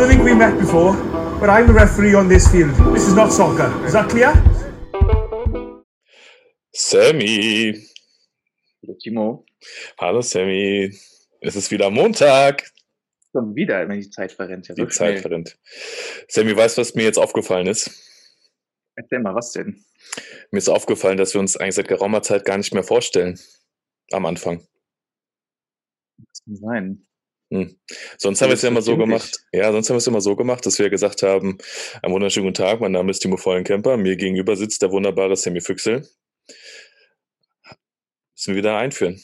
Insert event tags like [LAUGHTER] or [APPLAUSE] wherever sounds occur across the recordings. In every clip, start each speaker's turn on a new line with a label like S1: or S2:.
S1: don't think we met before, but I'm the referee on this field. This is not soccer. Is that clear?
S2: Sammy.
S3: Hallo Timo.
S2: Hallo Sammy. Es ist wieder Montag.
S3: Schon wieder, wenn die Zeit verrennt. Ja,
S2: Die
S3: so
S2: Zeit
S3: schnell.
S2: verrennt. Sammy, weißt du, was mir jetzt aufgefallen ist?
S3: Erzähl mal, was denn?
S2: Mir ist aufgefallen, dass wir uns eigentlich seit geraumer Zeit gar nicht mehr vorstellen. Am Anfang.
S3: Was kann sein?
S2: Hm. Sonst haben wir es ja immer so gemacht. Ja, sonst haben wir es immer so gemacht, dass wir gesagt haben, einen wunderschönen guten Tag, mein Name ist Timo Vollenkemper, mir gegenüber sitzt der wunderbare Sammy Füchsel. Müssen wir wieder einführen.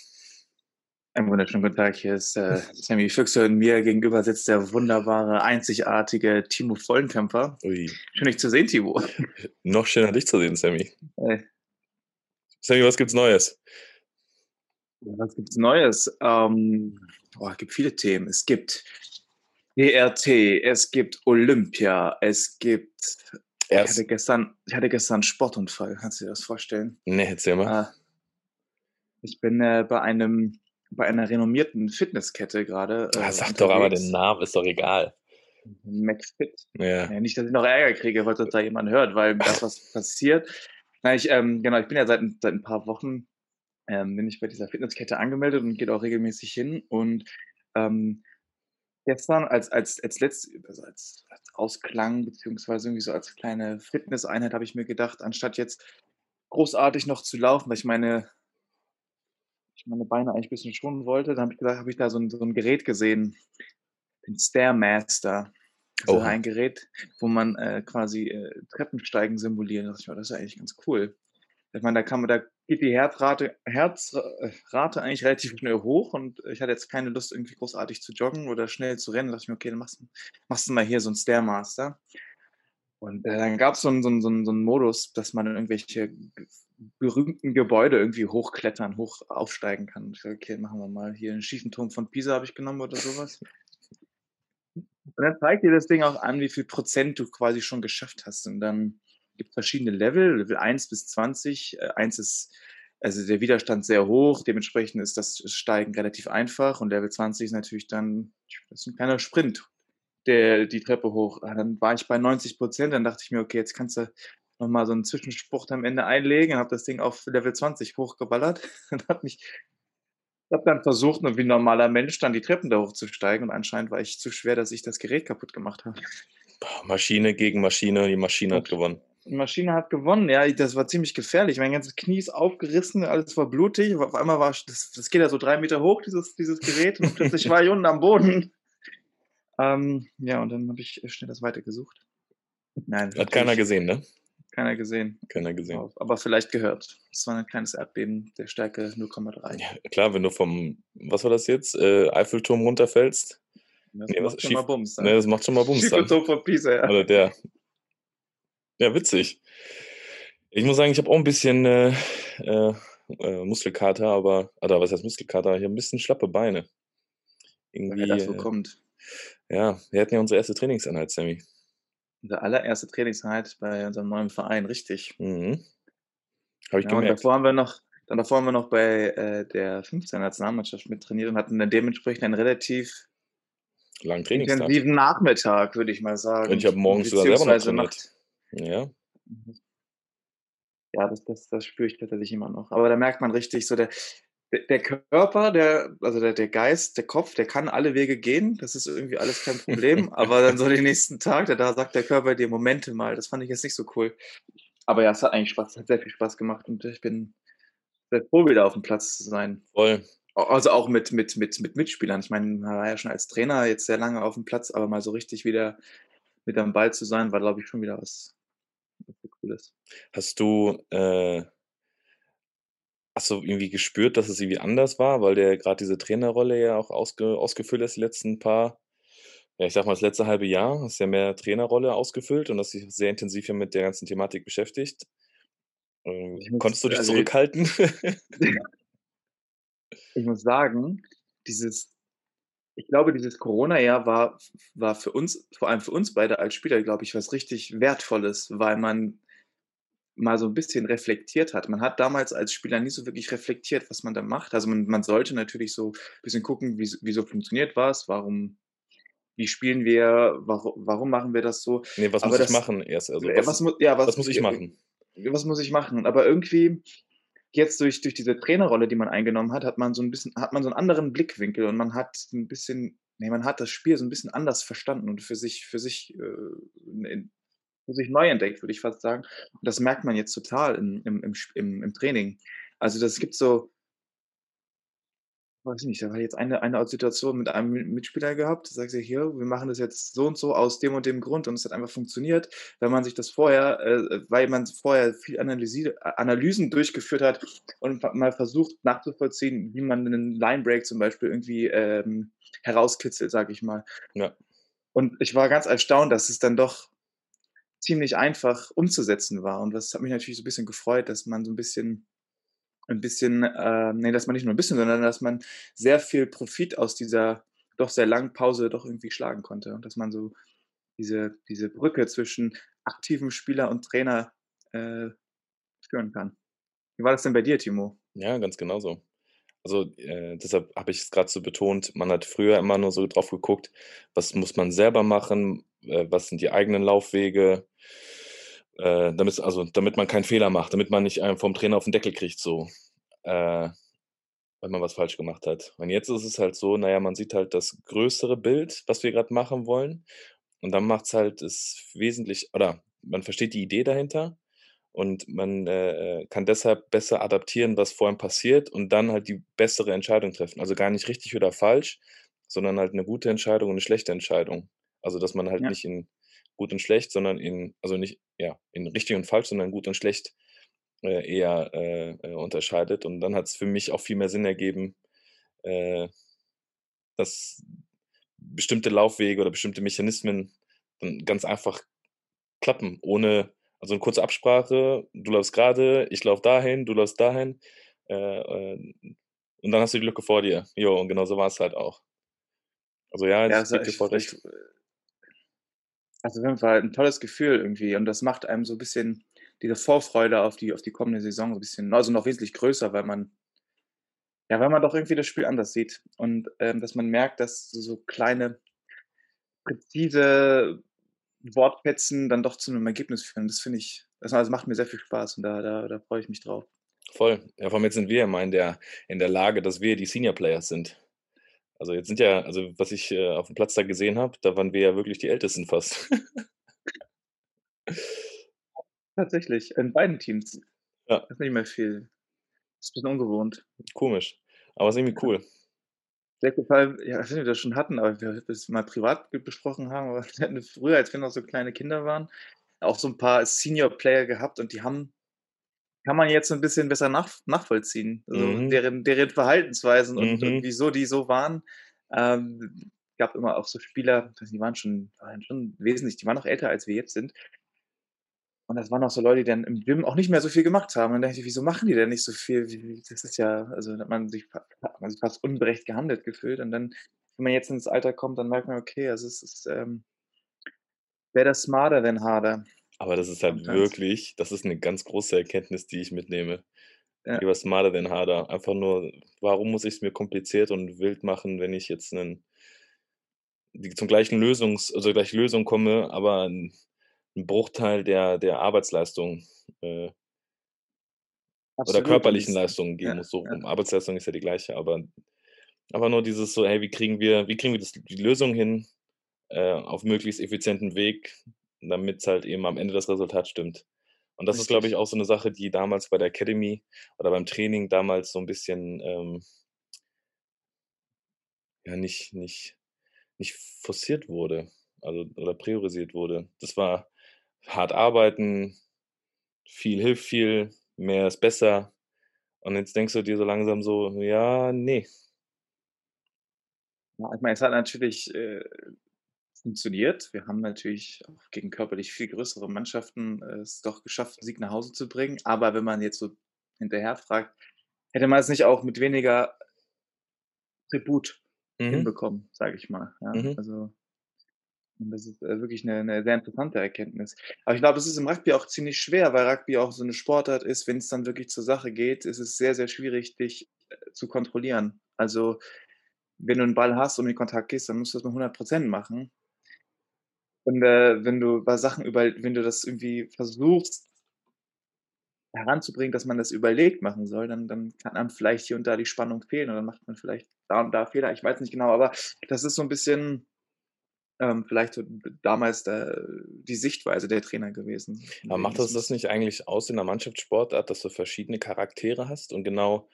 S3: Einen wunderschönen guten Tag. Hier ist äh, Sammy Füchse und mir gegenüber sitzt der wunderbare, einzigartige Timo Vollenkämper.
S2: Ui.
S3: Schön, dich zu sehen, Timo. [LAUGHS]
S2: Noch schöner, dich zu sehen, Sammy.
S3: Äh,
S2: Sammy, was gibt's Neues?
S3: was gibt's Neues? Ähm, boah, es gibt viele Themen. Es gibt DRT, es gibt Olympia, es gibt. Ich
S2: Erst.
S3: hatte gestern, ich hatte gestern einen Sportunfall. Kannst du dir das vorstellen?
S2: Nee, erzähl mal.
S3: Ah, ich bin äh, bei einem bei einer renommierten Fitnesskette gerade.
S2: Ah,
S3: äh,
S2: sag doch aber
S3: unterwegs.
S2: den Namen, ist doch egal.
S3: McFit.
S2: Ja.
S3: Ja, nicht, dass ich noch Ärger kriege, falls das da jemand hört, weil das, was passiert. Na, ich, ähm, genau, ich bin ja seit, seit ein paar Wochen ähm, bin ich bei dieser Fitnesskette angemeldet und gehe auch regelmäßig hin. Und ähm, gestern als, als, als letzt, also als, als Ausklang, beziehungsweise irgendwie so als kleine Fitnesseinheit habe ich mir gedacht, anstatt jetzt großartig noch zu laufen, weil ich meine, ich meine Beine eigentlich ein bisschen schonen wollte, dann habe ich gesagt, habe ich da so ein, so ein Gerät gesehen, den Stairmaster. Also ein Gerät, wo man äh, quasi äh, Treppensteigen simulieren. Da dachte ich mir, das ist ja eigentlich ganz cool. Ich meine, da kann man, da geht die Herzrate, Herzrate eigentlich relativ schnell hoch und ich hatte jetzt keine Lust, irgendwie großartig zu joggen oder schnell zu rennen. Da dachte ich mir, okay, dann machst, machst du mal hier so einen Stairmaster. Und äh, dann gab so es so, einen- so, so einen Modus, dass man irgendwelche ge- berühmten Gebäude irgendwie hochklettern, hoch aufsteigen kann. Ich dachte, okay, machen wir mal hier einen schiefen Turm von Pisa habe ich genommen oder sowas. Und dann zeigt dir das Ding auch an, wie viel Prozent du quasi schon geschafft hast. Und dann gibt verschiedene Level, Level 1 bis 20. Äh, 1 ist, also der Widerstand sehr hoch, dementsprechend ist das Steigen relativ einfach. Und Level 20 ist natürlich dann, das ist ein kleiner Sprint, der die Treppe hoch. Ah, Dann war ich bei 90 Prozent, dann dachte ich mir, okay, jetzt kannst du nochmal so einen Zwischenspruch am Ende einlegen und habe das Ding auf Level 20 hochgeballert [LAUGHS] und habe mich ich habe dann versucht, nur wie ein normaler Mensch dann die Treppen da hochzusteigen und anscheinend war ich zu schwer, dass ich das Gerät kaputt gemacht habe.
S2: Boah, Maschine gegen Maschine, die Maschine hat gewonnen.
S3: Die Maschine hat gewonnen, ja, das war ziemlich gefährlich. Mein ganzes Knie ist aufgerissen, alles war blutig. Auf einmal war das, das geht ja so drei Meter hoch, dieses, dieses Gerät, und plötzlich war ich [LAUGHS] unten am Boden. Ähm, ja, und dann habe ich schnell das weitergesucht. Nein,
S2: Hat keiner gesehen, ne?
S3: Keiner gesehen.
S2: Keiner gesehen.
S3: Aber vielleicht gehört. Es war ein kleines Erdbeben der Stärke 0,3.
S2: Ja, klar, wenn du vom, was war das jetzt, äh, Eiffelturm runterfällst.
S3: Das
S2: Nee,
S3: macht schon
S2: schief-
S3: mal Bums.
S2: Ne, das macht schon mal Bums
S3: Schiefe
S2: dann.
S3: Turm von Pisa, ja.
S2: Oder der. Ja, witzig. Ich muss sagen, ich habe auch ein bisschen äh, äh, äh, Muskelkater, aber, oder was heißt Muskelkater? Ich habe ein bisschen schlappe Beine. Irgendwie,
S3: Wer das
S2: äh,
S3: bekommt.
S2: ja, wir hatten ja unsere erste Trainingseinheit, Sammy.
S3: Unsere allererste Trainingseinheit bei unserem neuen Verein, richtig.
S2: Mhm. Habe ich
S3: Ja, und
S2: gemerkt.
S3: davor haben wir noch, dann davor haben wir noch bei äh, der 15 Nationalmannschaft mit trainiert und hatten dann dementsprechend einen relativ
S2: Langen Trainingstag.
S3: intensiven Nachmittag, würde ich mal sagen.
S2: Und ich habe morgens sogar selber noch trainiert.
S3: Nacht.
S2: Ja,
S3: Ja, das, das, das spüre ich tatsächlich immer noch. Aber da merkt man richtig so, der, der, Körper, der, also der, der Geist, der Kopf, der kann alle Wege gehen. Das ist irgendwie alles kein Problem. [LAUGHS] aber dann so den nächsten Tag, da, da sagt der Körper dir, Momente mal, das fand ich jetzt nicht so cool. Aber ja, es hat eigentlich Spaß, es hat sehr viel Spaß gemacht und ich bin sehr froh, wieder auf dem Platz zu sein.
S2: voll.
S3: Also auch mit, mit, mit, mit Mitspielern. Ich meine, man war ja schon als Trainer jetzt sehr lange auf dem Platz, aber mal so richtig wieder mit am Ball zu sein, war, glaube ich, schon wieder was, Cooles.
S2: Hast du, äh, hast du irgendwie gespürt, dass es irgendwie anders war, weil der gerade diese Trainerrolle ja auch ausge, ausgefüllt ist, die letzten paar, ja, ich sag mal, das letzte halbe Jahr, hast ja mehr Trainerrolle ausgefüllt und hast dich sehr intensiv hier mit der ganzen Thematik beschäftigt. Ähm,
S3: Ich
S2: konntest du dich
S3: also-
S2: zurückhalten? [LAUGHS]
S3: ich muss sagen, dieses, ich glaube, dieses Corona-Jahr war, war für uns, vor allem für uns beide als Spieler, glaube ich, was richtig Wertvolles, weil man mal so ein bisschen reflektiert hat. Man hat damals als Spieler nie so wirklich reflektiert, was man da macht. Also man, man sollte natürlich so ein bisschen gucken, wie, wieso funktioniert was, warum wie spielen wir, warum, warum machen wir das so.
S2: Nee, was
S3: Aber
S2: muss ich
S3: das,
S2: machen erst? Also was,
S3: was, mu ja,
S2: was
S3: was,
S2: muss ich
S3: äh,
S2: machen?
S3: was muss ich machen? Aber irgendwie jetzt durch, durch diese Trainerrolle, die man eingenommen hat, hat man so ein bisschen, hat man so einen anderen Blickwinkel und man hat ein bisschen, nee, man hat das Spiel so ein bisschen anders verstanden und für sich, für sich, äh, in, für sich neu entdeckt, würde ich fast sagen. Und das merkt man jetzt total im, im, im, im Training. Also das gibt so, weiß nicht, da war jetzt eine, eine Situation mit einem Mitspieler gehabt, da sagst du hier, wir machen das jetzt so und so aus dem und dem Grund und es hat einfach funktioniert, weil man sich das vorher, äh, weil man vorher viel Analysi Analysen durchgeführt hat und mal versucht nachzuvollziehen, wie man einen Linebreak zum Beispiel irgendwie ähm, herauskitzelt, sage ich mal.
S2: Ja.
S3: Und ich war ganz erstaunt, dass es dann doch ziemlich einfach umzusetzen war. Und das hat mich natürlich so ein bisschen gefreut, dass man so ein bisschen ein bisschen, äh, nee, dass man nicht nur ein bisschen, sondern dass man sehr viel Profit aus dieser doch sehr langen Pause doch irgendwie schlagen konnte und dass man so diese, diese Brücke zwischen aktivem Spieler und Trainer äh, führen kann. Wie war das denn bei dir, Timo?
S2: Ja, ganz genauso. Also äh, deshalb habe ich es gerade so betont, man hat früher immer nur so drauf geguckt, was muss man selber machen, äh, was sind die eigenen Laufwege, äh, damit, also, damit man keinen Fehler macht, damit man nicht einen vom Trainer auf den Deckel kriegt, so, äh, wenn man was falsch gemacht hat. Und jetzt ist es halt so, naja, man sieht halt das größere Bild, was wir gerade machen wollen. Und dann macht es halt es wesentlich, oder man versteht die Idee dahinter und man äh, äh, kann deshalb besser adaptieren, was vor einem passiert und dann halt die bessere Entscheidung treffen. Also gar nicht richtig oder falsch, sondern halt eine gute Entscheidung und eine schlechte Entscheidung. Also dass man halt
S3: Ja.
S2: nicht in gut und schlecht, sondern in, also nicht, ja, in richtig und falsch, sondern gut und schlecht äh, eher äh, äh, unterscheidet. Und dann hat es für mich auch viel mehr Sinn ergeben, äh, dass bestimmte Laufwege oder bestimmte Mechanismen dann ganz einfach klappen, ohne, also eine kurze Absprache, du läufst gerade, ich laufe dahin, du läufst dahin, äh, äh, und dann hast du die Lücke vor dir. Jo, und genau so war es halt auch. Also ja,
S3: Ja, also ich, ich, also auf jeden Fall ein tolles Gefühl irgendwie und das macht einem so ein bisschen diese Vorfreude auf die, auf die kommende Saison so ein bisschen, also noch wesentlich größer, weil man, ja, weil man doch irgendwie das Spiel anders sieht und ähm, dass man merkt, dass so, kleine, präzise Wortfetzen dann doch zu einem Ergebnis führen. Das finde ich, das also macht mir sehr viel Spaß und da, da, da freue ich mich drauf.
S2: Voll. Ja, vor allem jetzt sind wir immer in der, in der Lage, dass wir die Senior Players sind. Also jetzt sind ja, also was ich äh, auf dem Platz da gesehen habe, da waren wir ja wirklich die Ältesten fast.
S3: Tatsächlich, in beiden Teams.
S2: Ja.
S3: Das ist nicht mehr viel. Das ist ein bisschen ungewohnt.
S2: Komisch. Aber ist irgendwie cool.
S3: Sehr gut, weil, ja, ich weiß nicht, wir das schon hatten, aber wir das mal privat besprochen haben, aber [LAUGHS] wir hatten früher, als wir noch so kleine Kinder waren, auch so ein paar Senior-Player gehabt und die haben, kann man jetzt so ein bisschen besser nach, nachvollziehen. Also
S2: Mhm.
S3: deren, deren Verhaltensweisen und,
S2: Mhm.
S3: und wieso die so waren. Ähm, gab immer auch so Spieler, die waren schon, waren schon wesentlich, die waren noch älter, als wir jetzt sind. Und das waren auch so Leute, die dann im Gym auch nicht mehr so viel gemacht haben. Und dann dachte ich, wieso machen die denn nicht so viel? Das ist ja, also hat man sich, hat man sich fast unberecht gehandelt gefühlt. Und dann, wenn man jetzt ins Alter kommt, dann merkt man, okay, also es ist ähm, better smarter than harder.
S2: Aber das ist halt
S3: Sometimes.
S2: wirklich, das ist eine ganz große Erkenntnis, die ich mitnehme.
S3: Ja.
S2: Lieber smarter than harder. Einfach nur, warum muss ich es mir kompliziert und wild machen, wenn ich jetzt einen, die, zum gleichen Lösungs, also gleiche Lösung komme, aber ein, ein Bruchteil der, der Arbeitsleistung äh, oder körperlichen
S3: das,
S2: Leistungen geben
S3: ja,
S2: muss. So
S3: ja.
S2: rum. Arbeitsleistung ist ja die gleiche, aber aber nur dieses so, hey, wie kriegen wir, wie kriegen wir das, die Lösung hin äh, auf möglichst effizienten Weg, damit halt eben am Ende das Resultat stimmt. Und das ist, glaube ich,
S3: Richtig.
S2: auch so eine Sache, die damals bei der Academy oder beim Training damals so ein bisschen ähm, ja nicht, nicht, nicht forciert wurde, also oder priorisiert wurde. Das war hart arbeiten, viel hilft viel, mehr ist besser. Und jetzt denkst du dir so langsam so, ja, nee.
S3: Ja, ich meine, es hat natürlich äh, funktioniert. Wir haben natürlich auch gegen körperlich viel größere Mannschaften äh, es doch geschafft, einen Sieg nach Hause zu bringen. Aber wenn man jetzt so hinterher fragt, hätte man es nicht auch mit weniger Tribut
S2: Mhm.
S3: hinbekommen, sage ich mal. Ja?
S2: Mhm.
S3: Also das ist äh, wirklich eine, eine sehr interessante Erkenntnis. Aber ich glaube, es ist im Rugby auch ziemlich schwer, weil Rugby auch so eine Sportart ist, wenn es dann wirklich zur Sache geht, ist es sehr, sehr schwierig, dich äh, zu kontrollieren. Also wenn du einen Ball hast und in Kontakt gehst, dann musst du das mit 100% machen. Und, äh, wenn du bei Sachen über wenn du das irgendwie versuchst heranzubringen, dass man das überlegt machen soll, dann dann kann einem vielleicht hier und da die Spannung fehlen und dann macht man vielleicht da und da Fehler. Ich weiß nicht genau, aber das ist so 'n bisschen, ähm, vielleicht damals, äh, die Sichtweise der Trainer gewesen.
S2: Aber macht das das nicht eigentlich aus in 'ner Mannschaftssportart, dass du verschiedene Charaktere hast und genau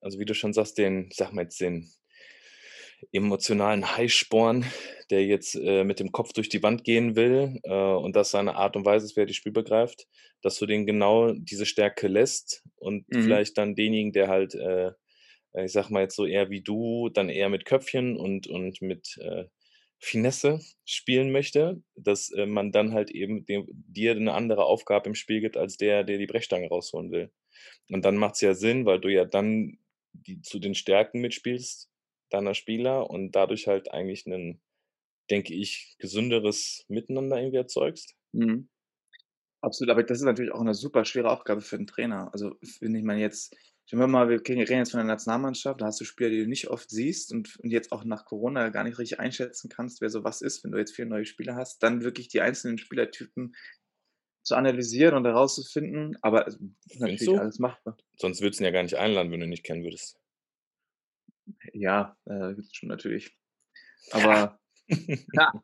S2: also, wie du schon sagst, den ich sage mal jetzt den emotionalen Heißsporn, der jetzt, äh, mit dem Kopf durch die Wand gehen will, äh, und das seine Art und Weise ist, wie er die Spiel begreift, dass du den genau diese Stärke lässt und
S3: Mhm.
S2: vielleicht dann denjenigen, der halt, äh, ich sage mal jetzt so eher wie du, dann eher mit Köpfchen und und mit, äh, Finesse spielen möchte, dass, äh, man dann halt eben dem dir 'ne andere Aufgabe im Spiel gibt als der, der die Brechstange rausholen will. Und dann macht's ja Sinn, weil du ja dann die zu den Stärken mitspielst deiner Spieler und dadurch halt eigentlich 'nen, denke ich, gesünderes Miteinander irgendwie erzeugst.
S3: Mhm. Absolut, aber das ist natürlich auch 'ne super schwere Aufgabe für 'n Trainer. Also, wenn ich meine jetzt sagen wir mal, wir reden jetzt von der Nationalmannschaft, da hast du Spieler, die du nicht oft siehst und und jetzt auch nach Corona gar nicht richtig einschätzen kannst, wer so was ist. Wenn du jetzt 4 neue Spieler hast, dann wirklich die einzelnen Spielertypen zu analysieren und herauszufinden, aber
S2: Findest
S3: natürlich alles machbar.
S2: Sonst würdest du ihn ja gar nicht einladen, wenn du ihn nicht kennen würdest.
S3: Ja, äh, das stimmt natürlich. Aber ha!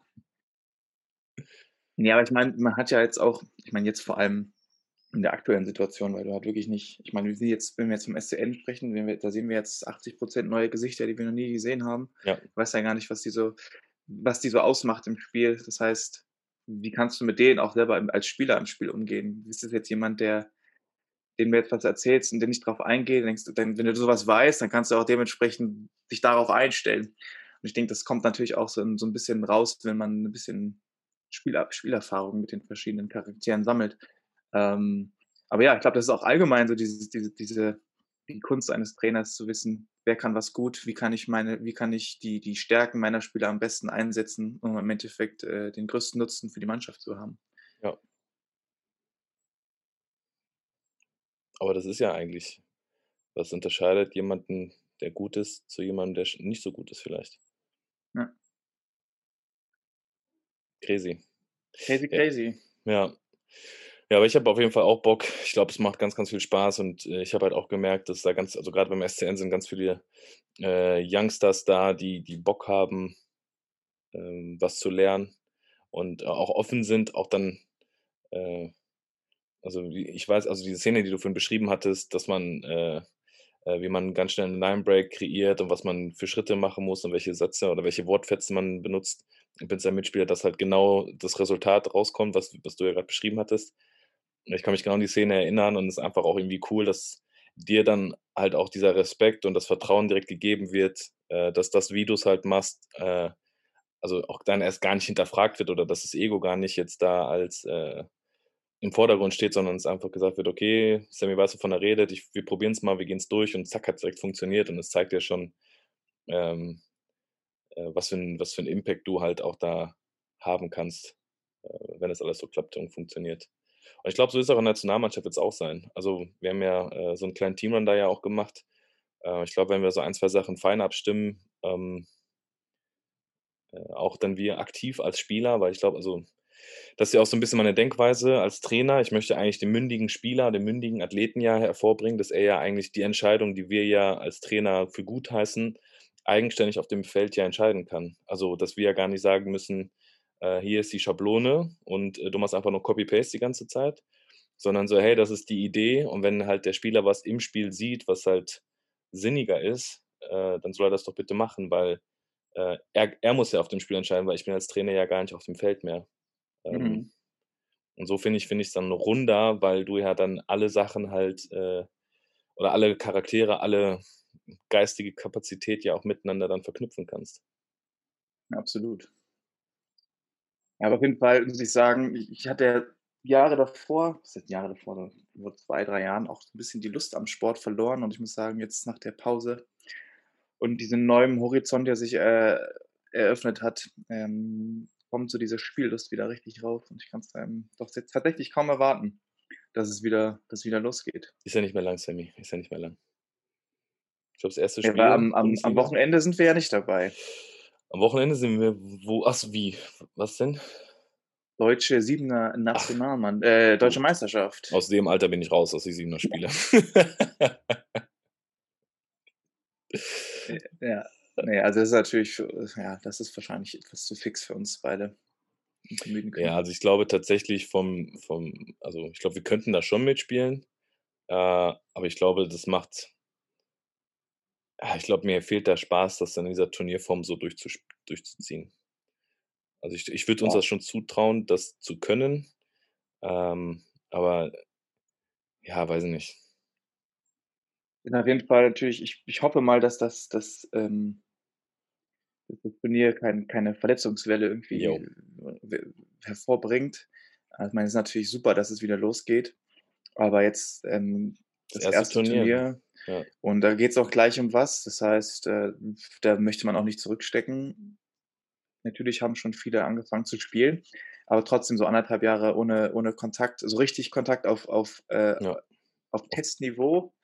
S3: Ja, aber [LAUGHS] ich meine, man hat ja jetzt auch ich meine jetzt vor allem in der aktuellen Situation, weil du halt wirklich nicht ich meine, wir sind jetzt wenn wir jetzt vom SCN sprechen, wenn wir da sehen wir jetzt 80 % neue Gesichter, die wir noch nie gesehen haben.
S2: Ja.
S3: Du weißt ja gar nicht, was die so was die so ausmacht im Spiel. Das heißt, wie kannst du mit denen auch selber als Spieler im Spiel umgehen? Ist das jetzt jemand, der dem du jetzt was erzählst und der nicht drauf eingeht, denkst du wenn du so was weißt, dann kannst du auch dementsprechend dich darauf einstellen. Und ich denke, das kommt natürlich auch so so 'n bisschen raus, wenn man 'n bisschen Spieler Spielerfahrung mit den verschiedenen Charakteren sammelt. Ähm, aber ja, ich glaube, das ist auch allgemein so dieses diese diese die Kunst eines Trainers zu wissen: „Wer kann was gut? Wie kann ich meine wie kann ich die die Stärken meiner Spieler am besten einsetzen, um im Endeffekt, äh, den größten Nutzen für die Mannschaft zu haben?“
S2: Ja. Aber das ist ja eigentlich was unterscheidet jemanden, der gut ist, zu jemandem, der nicht so gut ist vielleicht?
S3: Ja.
S2: Crazy.
S3: Crazy,
S2: Ja.
S3: crazy.
S2: Ja. Ja, aber ich habe auf jeden Fall auch Bock. Ich glaube, es macht ganz, ganz viel Spaß und, äh, ich habe halt auch gemerkt, dass da ganz also, grade beim SCN sind ganz viele, äh, Youngsters da, die die Bock haben, ähm, was zu lernen und auch offen sind, auch dann, äh also, ich weiß also, diese Szene, die du vorhin beschrieben hattest, dass man, äh äh, wie man ganz schnell 'n Line Break kreiert und was man für Schritte machen muss und welche Sätze oder welche Wortfetzen man benutzt mit seinem Mitspieler, dass halt genau das Resultat rauskommt, was was du ja grad beschrieben hattest. Ich kann mich genau an die Szene erinnern und es ist einfach auch irgendwie cool, dass dir dann halt auch dieser Respekt und das Vertrauen direkt gegeben wird, äh, dass das, wie du's halt machst, äh, also, auch dann erst gar nicht hinterfragt wird oder dass das Ego gar nicht jetzt da als, äh, im Vordergrund steht, sondern es einfach gesagt wird: „Okay, Sammy weiß, wovon er redet. Ich wir probieren's mal, wir gehen's durch“ und zack, hat's direkt funktioniert und es zeigt ja schon, ähm, äh, was für 'n was für 'n Impact du halt auch da haben kannst, äh, wenn das alles so klappt und funktioniert. Und ich glaube, so ist auch in der Nationalmannschaft wird's auch sein. Also, wir haben ja, äh, so 'n kleinen Teamrun da ja auch gemacht. Äh, ich glaube, wenn wir so 1, 2 Sachen fein abstimmen, ähm äh, auch dann wir aktiv als Spieler, weil ich glaube also, das ist ja auch so 'n bisschen meine Denkweise als Trainer. Ich möchte eigentlich den mündigen Spieler, den mündigen Athleten ja hervorbringen, dass er ja eigentlich die Entscheidung, die wir ja als Trainer für gut heißen, eigenständig auf dem Feld ja entscheiden kann. Also, dass wir ja gar nicht sagen müssen: „Äh, hier ist die Schablone und, äh, du machst einfach nur Copy Paste die ganze Zeit“, sondern so: „Hey, das ist die Idee“ und wenn halt der Spieler was im Spiel sieht, was halt sinniger ist, äh, dann soll er das doch bitte machen, weil, äh, er er muss ja auf dem Spiel entscheiden, weil ich bin als Trainer ja gar nicht auf dem Feld mehr. Ähm,
S3: Mhm.
S2: und so finde ich finde ich's dann runder, weil du ja dann alle Sachen halt, äh oder alle Charaktere, alle geistige Kapazität ja auch miteinander dann verknüpfen kannst.
S3: Absolut. Ja, aber auf jeden Fall muss ich sagen, ich hatte ja Jahre davor was heißt Jahre davor, vor 2, 3 Jahren auch so 'n bisschen die Lust am Sport verloren und ich muss sagen, jetzt nach der Pause und diesem neuen Horizont, der sich, äh, eröffnet hat, ähm, kommt so diese Spiellust wieder richtig rauf und ich kann's, ähm, doch jetzt tatsächlich kaum erwarten, dass es wieder dass es wieder losgeht.
S2: Ist ja nicht mehr lang, Sammy, ist ja nicht mehr lang. glaube, das erste
S3: Ja,
S2: Spiel
S3: weil am am am. Wochenende sind wir ja nicht dabei.
S2: Am Wochenende sind wir wo ach wie? Was denn?
S3: Deutsche 7er
S2: Ach.
S3: Nationalmann äh, Deutsche. Meisterschaft.
S2: Aus dem Alter bin ich raus, aus die 7er Spiele.
S3: Ja. [LAUGHS] Ne, also das ist natürlich für ja, das ist wahrscheinlich etwas zu fix für uns beide.
S2: Ja, also ich glaube tatsächlich vom vom also, ich glaube, wir könnten da schon mitspielen, äh, aber ich glaube, das macht ah, ich glaube, mir fehlt der Spaß, das dann in dieser Turnierform so durchzuziehen. Also, ich ich würde uns
S3: Ja.
S2: das schon zutrauen, das zu können, ähm, aber ja, weiß ich nicht.
S3: Bin auf jeden Fall natürlich ich ich hoffe mal, dass das das, ähm dass das Turnier kein keine Verletzungswelle irgendwie
S2: Jo.
S3: w hervorbringt. Also, ich meine, es ist natürlich super, dass es wieder losgeht, aber jetzt, ähm,
S2: Das
S3: das
S2: erste
S3: 1.
S2: Turnier,
S3: Turnier
S2: ja.
S3: und da geht's auch gleich um was. Das heißt, äh, da möchte man auch nicht zurückstecken. Natürlich haben schon viele angefangen zu spielen, aber trotzdem so 1,5 Jahre ohne ohne Kontakt so richtig Kontakt auf auf, äh
S2: Ja.
S3: auf Testniveau,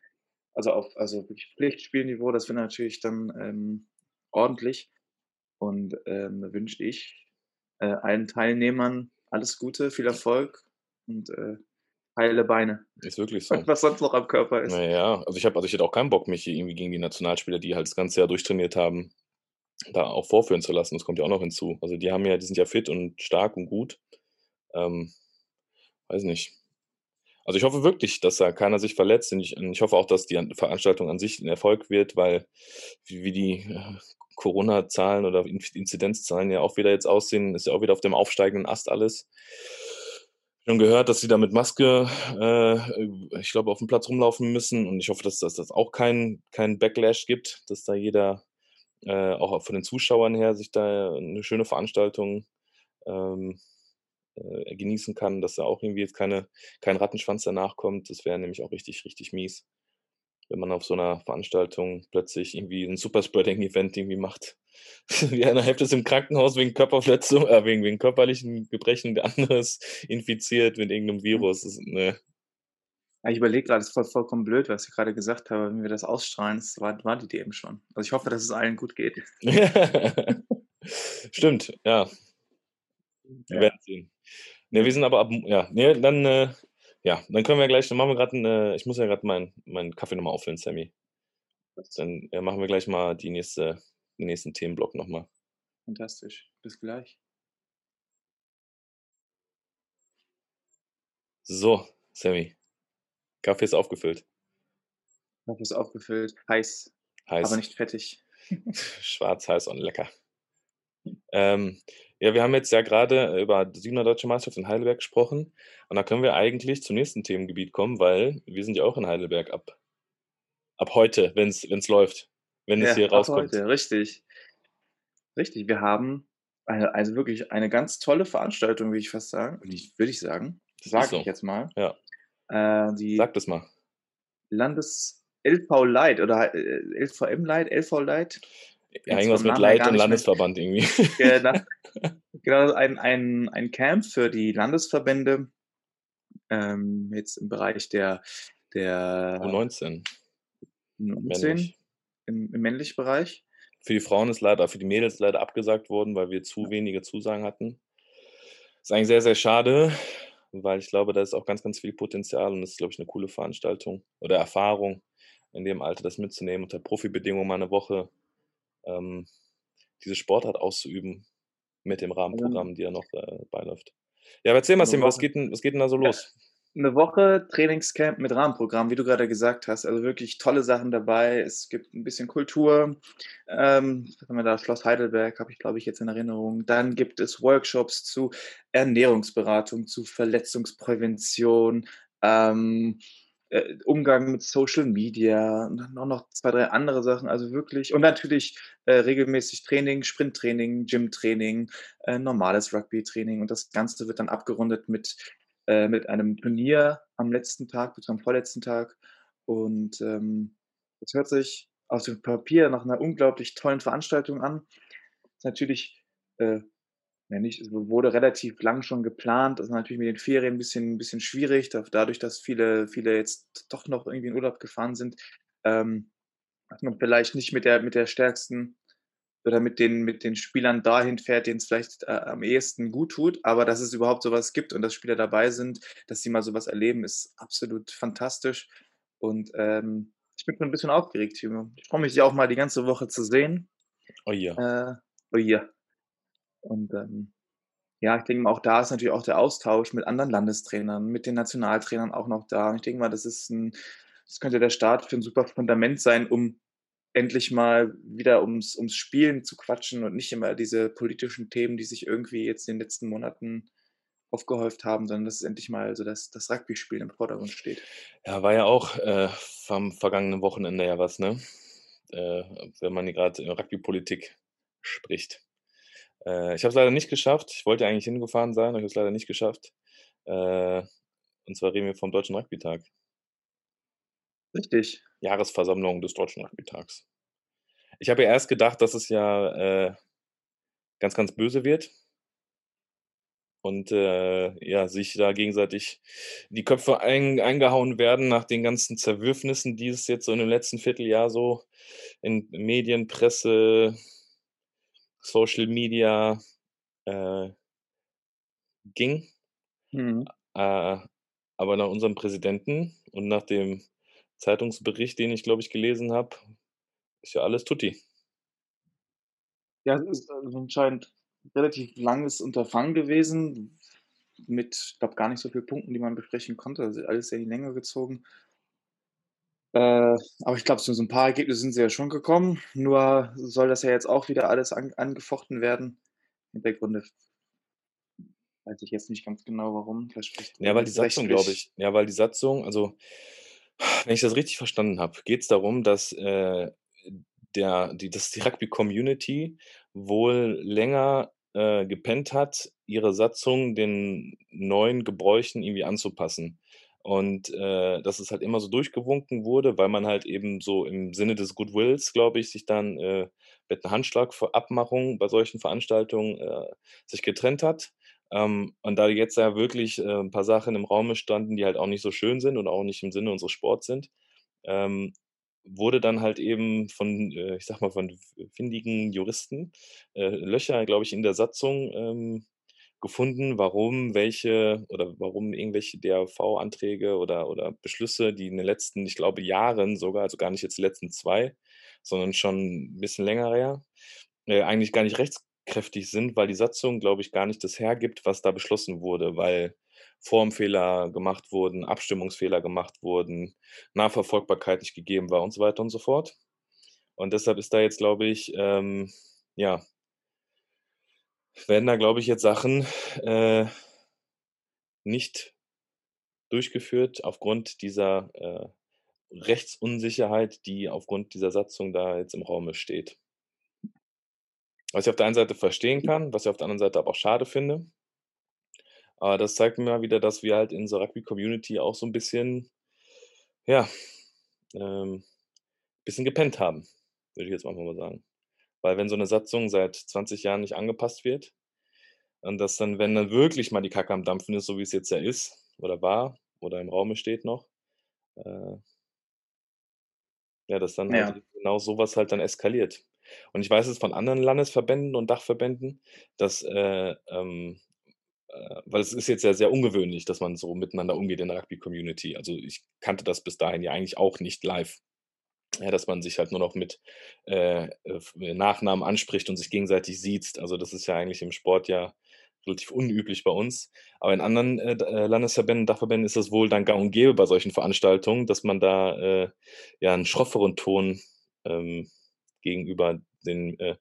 S3: also auf also wirklich Pflichtspielniveau, das wäre natürlich dann, ähm, ordentlich. Und, ähm, da wünsche ich, äh, allen Teilnehmern alles Gute, viel Erfolg und, äh, heile Beine.
S2: Ist wirklich [LAUGHS] so.
S3: Und was sonst noch am Körper ist.
S2: Na ja, also ich habe also, ich hätte auch keinen Bock, mich hier irgendwie gegen die Nationalspieler, die halt das ganze Jahr durchtrainiert haben, da auch vorführen zu lassen. Das kommt ja auch noch hinzu. Also, die haben ja die sind ja fit und stark und gut. Ähm, weiß nicht. Also, ich hoffe wirklich, dass da keiner sich verletzt und ich und ich hoffe auch, dass die an Veranstaltung an sich 'n Erfolg wird, weil wie wie die, äh, Corona-Zahlen oder Inzidenzzahlen ja auch wieder jetzt aussehen, ist ja auch wieder auf dem aufsteigenden Ast alles. Schon gehört, dass sie da mit Maske, äh, ich glaube, auf dem Platz rumlaufen müssen und ich hoffe, dass dass das auch keinen keinen Backlash gibt, dass da jeder, äh, auch von den Zuschauern her sich da 'ne schöne Veranstaltung, ähm, äh, genießen kann, dass da auch irgendwie jetzt keine kein Rattenschwanz danach kommt. Das wäre nämlich auch richtig, richtig mies, wenn man auf so 'ner Veranstaltung plötzlich irgendwie 'n Superspreading-Event irgendwie macht. [LAUGHS] Die eine Hälfte ist im Krankenhaus wegen Körperverletzung äh, wegen wegen körperlichen Gebrechen, der andere ist infiziert mit irgend 'nem
S3: Mhm.
S2: Virus. Das ne.
S3: Ja, ich überlege grade, das ist voll vollkommen blöd, was ich grade gesagt habe, wenn wir das ausstrahlen, das war war die DM schon. Also, ich hoffe, dass es allen gut geht. [LAUGHS]
S2: Stimmt, ja. Wir
S3: Ja.
S2: werden sehen. Ne, wir sind aber ab ja, ne, dann, äh ja, dann können wir gleich dann machen wir grad 'n äh, ich muss ja grad meinen meinen Kaffee noch mal auffüllen, Sammy. Dann, äh, machen wir gleich mal die nächste den nächsten Themenblock noch mal.
S3: Fantastisch. Bis gleich.
S2: So, Sammy. Kaffee ist aufgefüllt.
S3: Kaffee ist aufgefüllt, heiß,
S2: Heiß.
S3: aber nicht fettig. [LAUGHS]
S2: Schwarz, heiß und lecker. Ähm, ja, wir haben jetzt ja grade über die 7er Deutsche Meisterschaft in Heidelberg gesprochen und da können wir eigentlich zum nächsten Themengebiet kommen, weil wir sind ja auch in Heidelberg ab ab heute, wenn's wenn's läuft, wenn es
S3: Ja,
S2: hier
S3: ab
S2: rauskommt.
S3: heute, richtig. Richtig, wir haben eine also wirklich eine ganz tolle Veranstaltung, würde ich fast sagen würde ich sagen,
S2: Das
S3: sage
S2: so.
S3: ich jetzt mal.
S2: Ja.
S3: Äh, die
S2: Sag das mal.
S3: Landes LV Light oder, äh, LVM Light, LV Light?
S2: Ja, irgendwas mit
S3: gar
S2: und. Landesverband irgendwie. [LAUGHS]
S3: Genau. [LAUGHS] Genau, ein ein ein Camp für die Landesverbände, ähm, jetzt im Bereich der der
S2: U19.
S3: U19
S2: Männlich.
S3: im im männlichen Bereich.
S2: Für die Frauen ist leider für die Mädels leider abgesagt worden, weil wir zu wenige Zusagen hatten. Ist eigentlich sehr, sehr schade, weil ich glaube, da ist auch ganz, ganz viel Potenzial und das ist, glaube ich, 'ne coole Veranstaltung oder Erfahrung, in dem Alter das mitzunehmen, unter Profibedingungen mal 'ne Woche, ähm, diese Sportart auszuüben mit dem Rahmenprogramm, die ja noch, äh, beiläuft. Ja, aber erzähl mal, Sammy, was geht 'n was geht 'n da so los?
S3: 'ne Woche Trainingscamp mit Rahmenprogramm, wie du grade gesagt hast. Also, wirklich tolle Sachen dabei. Es gibt 'n bisschen Kultur. Ähm, was haben wir da? Schloss Heidelberg habe ich, glaube ich, jetzt in Erinnerung. Dann gibt es Workshops zu Ernährungsberatung, zu Verletzungsprävention, ähm, äh, Umgang mit Social Media und dann auch noch 2, 3 andere Sachen. Also, wirklich und natürlich, äh, regelmäßig Training, Sprinttraining, Gymtraining, äh, normales Rugbytraining und das Ganze wird dann abgerundet mit äh, mit einem Turnier am letzten Tag bis am vorletzten Tag. Und, ähm, das hört sich auf dem Papier nach 'ner unglaublich tollen Veranstaltung an. Ist natürlich, äh, ja nicht es wurde relativ lang schon geplant. Das ist natürlich mit den Ferien 'n bisschen 'n bisschen schwierig, da dadurch, dass viele viele jetzt doch noch irgendwie in Urlaub gefahren sind. Ähm, dass man vielleicht nicht mit der mit der stärksten oder mit den mit den Spielern dahin fährt, denen's vielleicht, äh, am ehesten gut tut, aber dass es überhaupt so was gibt und dass Spieler dabei sind, dass sie mal so was erleben, ist absolut fantastisch und, ähm, ich bin schon 'n bisschen aufgeregt, Timo. Ich freue mich, dich auch mal die ganze Woche zu sehen.
S2: Oh ja.
S3: Äh, oh ja. Und, ähm, ja, ich denke mal, auch da ist natürlich auch der Austausch mit anderen Landestrainern, mit den Nationaltrainern auch noch da. Ich denke mal, das ist 'n das könnte der Start für 'n super Fundament sein, um endlich mal wieder ums ums Spielen zu quatschen und nicht immer diese politischen Themen, die sich irgendwie jetzt in den letzten Monaten aufgehäuft haben, sondern dass endlich mal so das das Rugbyspielen im Vordergrund steht.
S2: Ja, war ja auch, äh, am vergangenen Wochenende ja was, ne? Äh, wenn man grad, äh, Rugbypolitik spricht. Äh, ich habe es leider nicht geschafft. Ich wollte eigentlich hingefahren sein, aber ich habe es leider nicht geschafft. Äh, und zwar reden wir vom Deutschen Rugbytag.
S3: Richtig.
S2: Jahresversammlung des Deutschen Rugbytags. Ich habe ja erst gedacht, dass es ja, äh, ganz, ganz böse wird und, äh, ja, sich da gegenseitig die Köpfe ein eingehauen werden nach den ganzen Zerwürfnissen, die es jetzt so in dem letzten Vierteljahr so in Medien, Presse, Social Media, äh ging.
S3: Mhm.
S2: Äh, aber nach unserem Präsidenten und nach dem Zeitungsbericht, den ich, glaube ich, gelesen habe, ist ja alles tutti.
S3: Ja, es ist, also, anscheinend relativ langes Unterfangen gewesen mit, ich glaube, gar nicht so viel Punkten, die man besprechen konnte. Also, alles sehr in die Länge gezogen. Äh, aber ich glaube, zu so 'n paar Ergebnisse sind sie ja schon gekommen. Nur soll das ja jetzt auch wieder alles an angefochten werden. Hintergründe weiß ich jetzt nicht ganz genau, warum.
S2: Ja, weil die Satzung, glaube ich ja, weil die Satzung also, wenn ich das richtig verstanden habe, geht's darum, dass, äh, der die dass die Rugby-Community wohl länger, äh, gepennt hat, ihre Satzung den neuen Gebräuchen irgendwie anzupassen. Und, äh, dass es halt immer so durchgewunken wurde, weil man halt eben so im Sinne des Goodwills, glaube ich, sich dann, äh, mit 'ner Handschlagabmachung bei solchen Veranstaltungen, äh, sich getrennt hat. Ähm, und da jetzt ja wirklich, äh, 'n paar Sachen im Raume standen, die halt auch nicht so schön sind und auch nicht im Sinne unseres Sports sind, ähm, wurde dann halt eben von, äh, ich sage mal, von findigen Juristen, äh, Löcher, glaube ich, in der Satzung, ähm, gefunden, warum welche oder warum irgendwelche DAV-Anträge oder oder Beschlüsse, die in den letzten, ich glaube, Jahren sogar, also gar nicht jetzt die letzten 2, sondern schon 'n bisschen länger her, äh, eigentlich gar nicht rechtskräftig sind, weil die Satzung, glaube ich, gar nicht das hergibt, was da beschlossen wurde, weil Formfehler gemacht wurden, Abstimmungsfehler gemacht wurden, Nachverfolgbarkeit nicht gegeben war und so weiter und so fort. Und deshalb ist da jetzt, glaube ich, ähm, ja werden da, glaube ich, jetzt Sachen, äh, nicht durchgeführt aufgrund dieser, äh, Rechtsunsicherheit, die aufgrund dieser Satzung da jetzt im Raume steht. Was ich auf der einen Seite verstehen kann, was ich auf der anderen Seite aber auch schade finde. Aber das zeigt mir mal wieder, dass wir halt in unserer Rugby-Community auch so 'n bisschen ja, ähm, bisschen gepennt haben, würde ich jetzt einfach mal sagen. Weil wenn so 'ne Satzung seit 20 Jahren nicht angepasst wird und dass dann, wenn dann wirklich mal die Kacke am Dampfen ist, so wie's jetzt ja ist oder war oder im Raume steht noch, äh ja, dass dann halt
S3: Ja.
S2: genau so was halt dann eskaliert. Und ich weiß es von anderen Landesverbänden und Dachverbänden, dass, äh, ähm, äh weil es ist jetzt ja sehr ungewöhnlich, dass man so miteinander umgeht in der Rugby-Community. Also, ich kannte das bis dahin ja eigentlich auch nicht live. Ja, dass man sich halt nur noch mit, äh, äh, f Nachnamen anspricht und sich gegenseitig siezt. Also, das ist ja eigentlich im Sport ja relativ unüblich bei uns. Aber in anderen, äh, äh, Landesverbänden, Dachverbänden ist das wohl dann gang und gäbe bei solchen Veranstaltungen, dass man da, äh, ja 'n schrofferen Ton, ähm, gegenüber den, äh,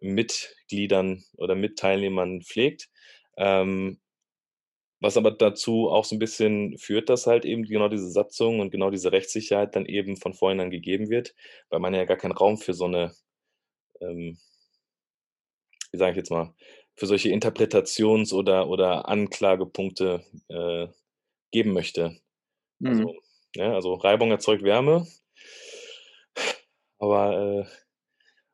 S2: Mitgliedern oder Mitteilnehmern pflegt. Ähm, was aber dazu auch so 'n bisschen führt, dass halt eben genau diese Satzung und genau diese Rechtssicherheit dann eben von vornherein gegeben wird, weil man ja gar keinen Raum für so 'ne, ähm wie sage ich jetzt mal, für solche Interpretations oder oder Anklagepunkte, äh, geben möchte.
S3: Mhm.
S2: Also, ne, also Reibung erzeugt Wärme. Aber, äh,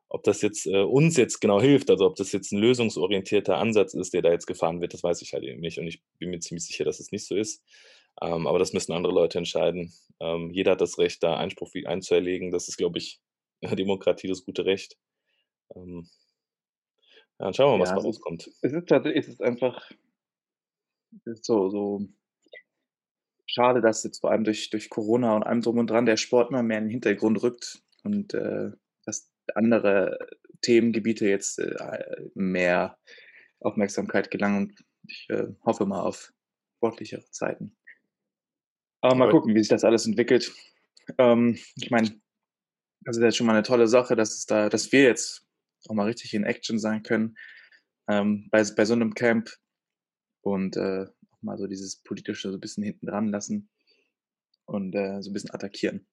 S2: ob das jetzt, äh, uns jetzt genau hilft, also ob das jetzt 'n lösungsorientierter Ansatz ist, der da jetzt gefahren wird, das weiß ich halt eben nicht. Und ich bin mir ziemlich sicher, dass es nicht so ist. Ähm, aber das müssen andere Leute entscheiden. Ähm, jeder hat das Recht, da Einspruch einzuerlegen. Das ist, glaube ich [LAUGHS] Demokratie das gute Recht. Ähm, ja, dann schauen wir mal, was
S3: Ja,
S2: da
S3: es ist
S2: rauskommt.
S3: es ist es ist einfach es ist so so schade, dass jetzt vor allem durch durch Corona und allem drum und dran der Sport immer mehr in den Hintergrund rückt und, äh, andere Themengebiete jetzt, äh, mehr Aufmerksamkeit gelangen und ich, äh, hoffe mal auf sportlichere Zeiten. Aber mal gucken, wie sich das alles entwickelt. Ähm, ich meine, das ist jetzt schon mal 'ne tolle Sache, dass es da dass wir jetzt auch mal richtig in Action sein können, ähm, bei bei so 'nem Camp und, äh, auch mal so dieses Politische so 'n bisschen hinten dran lassen und, äh, so 'n bisschen attackieren.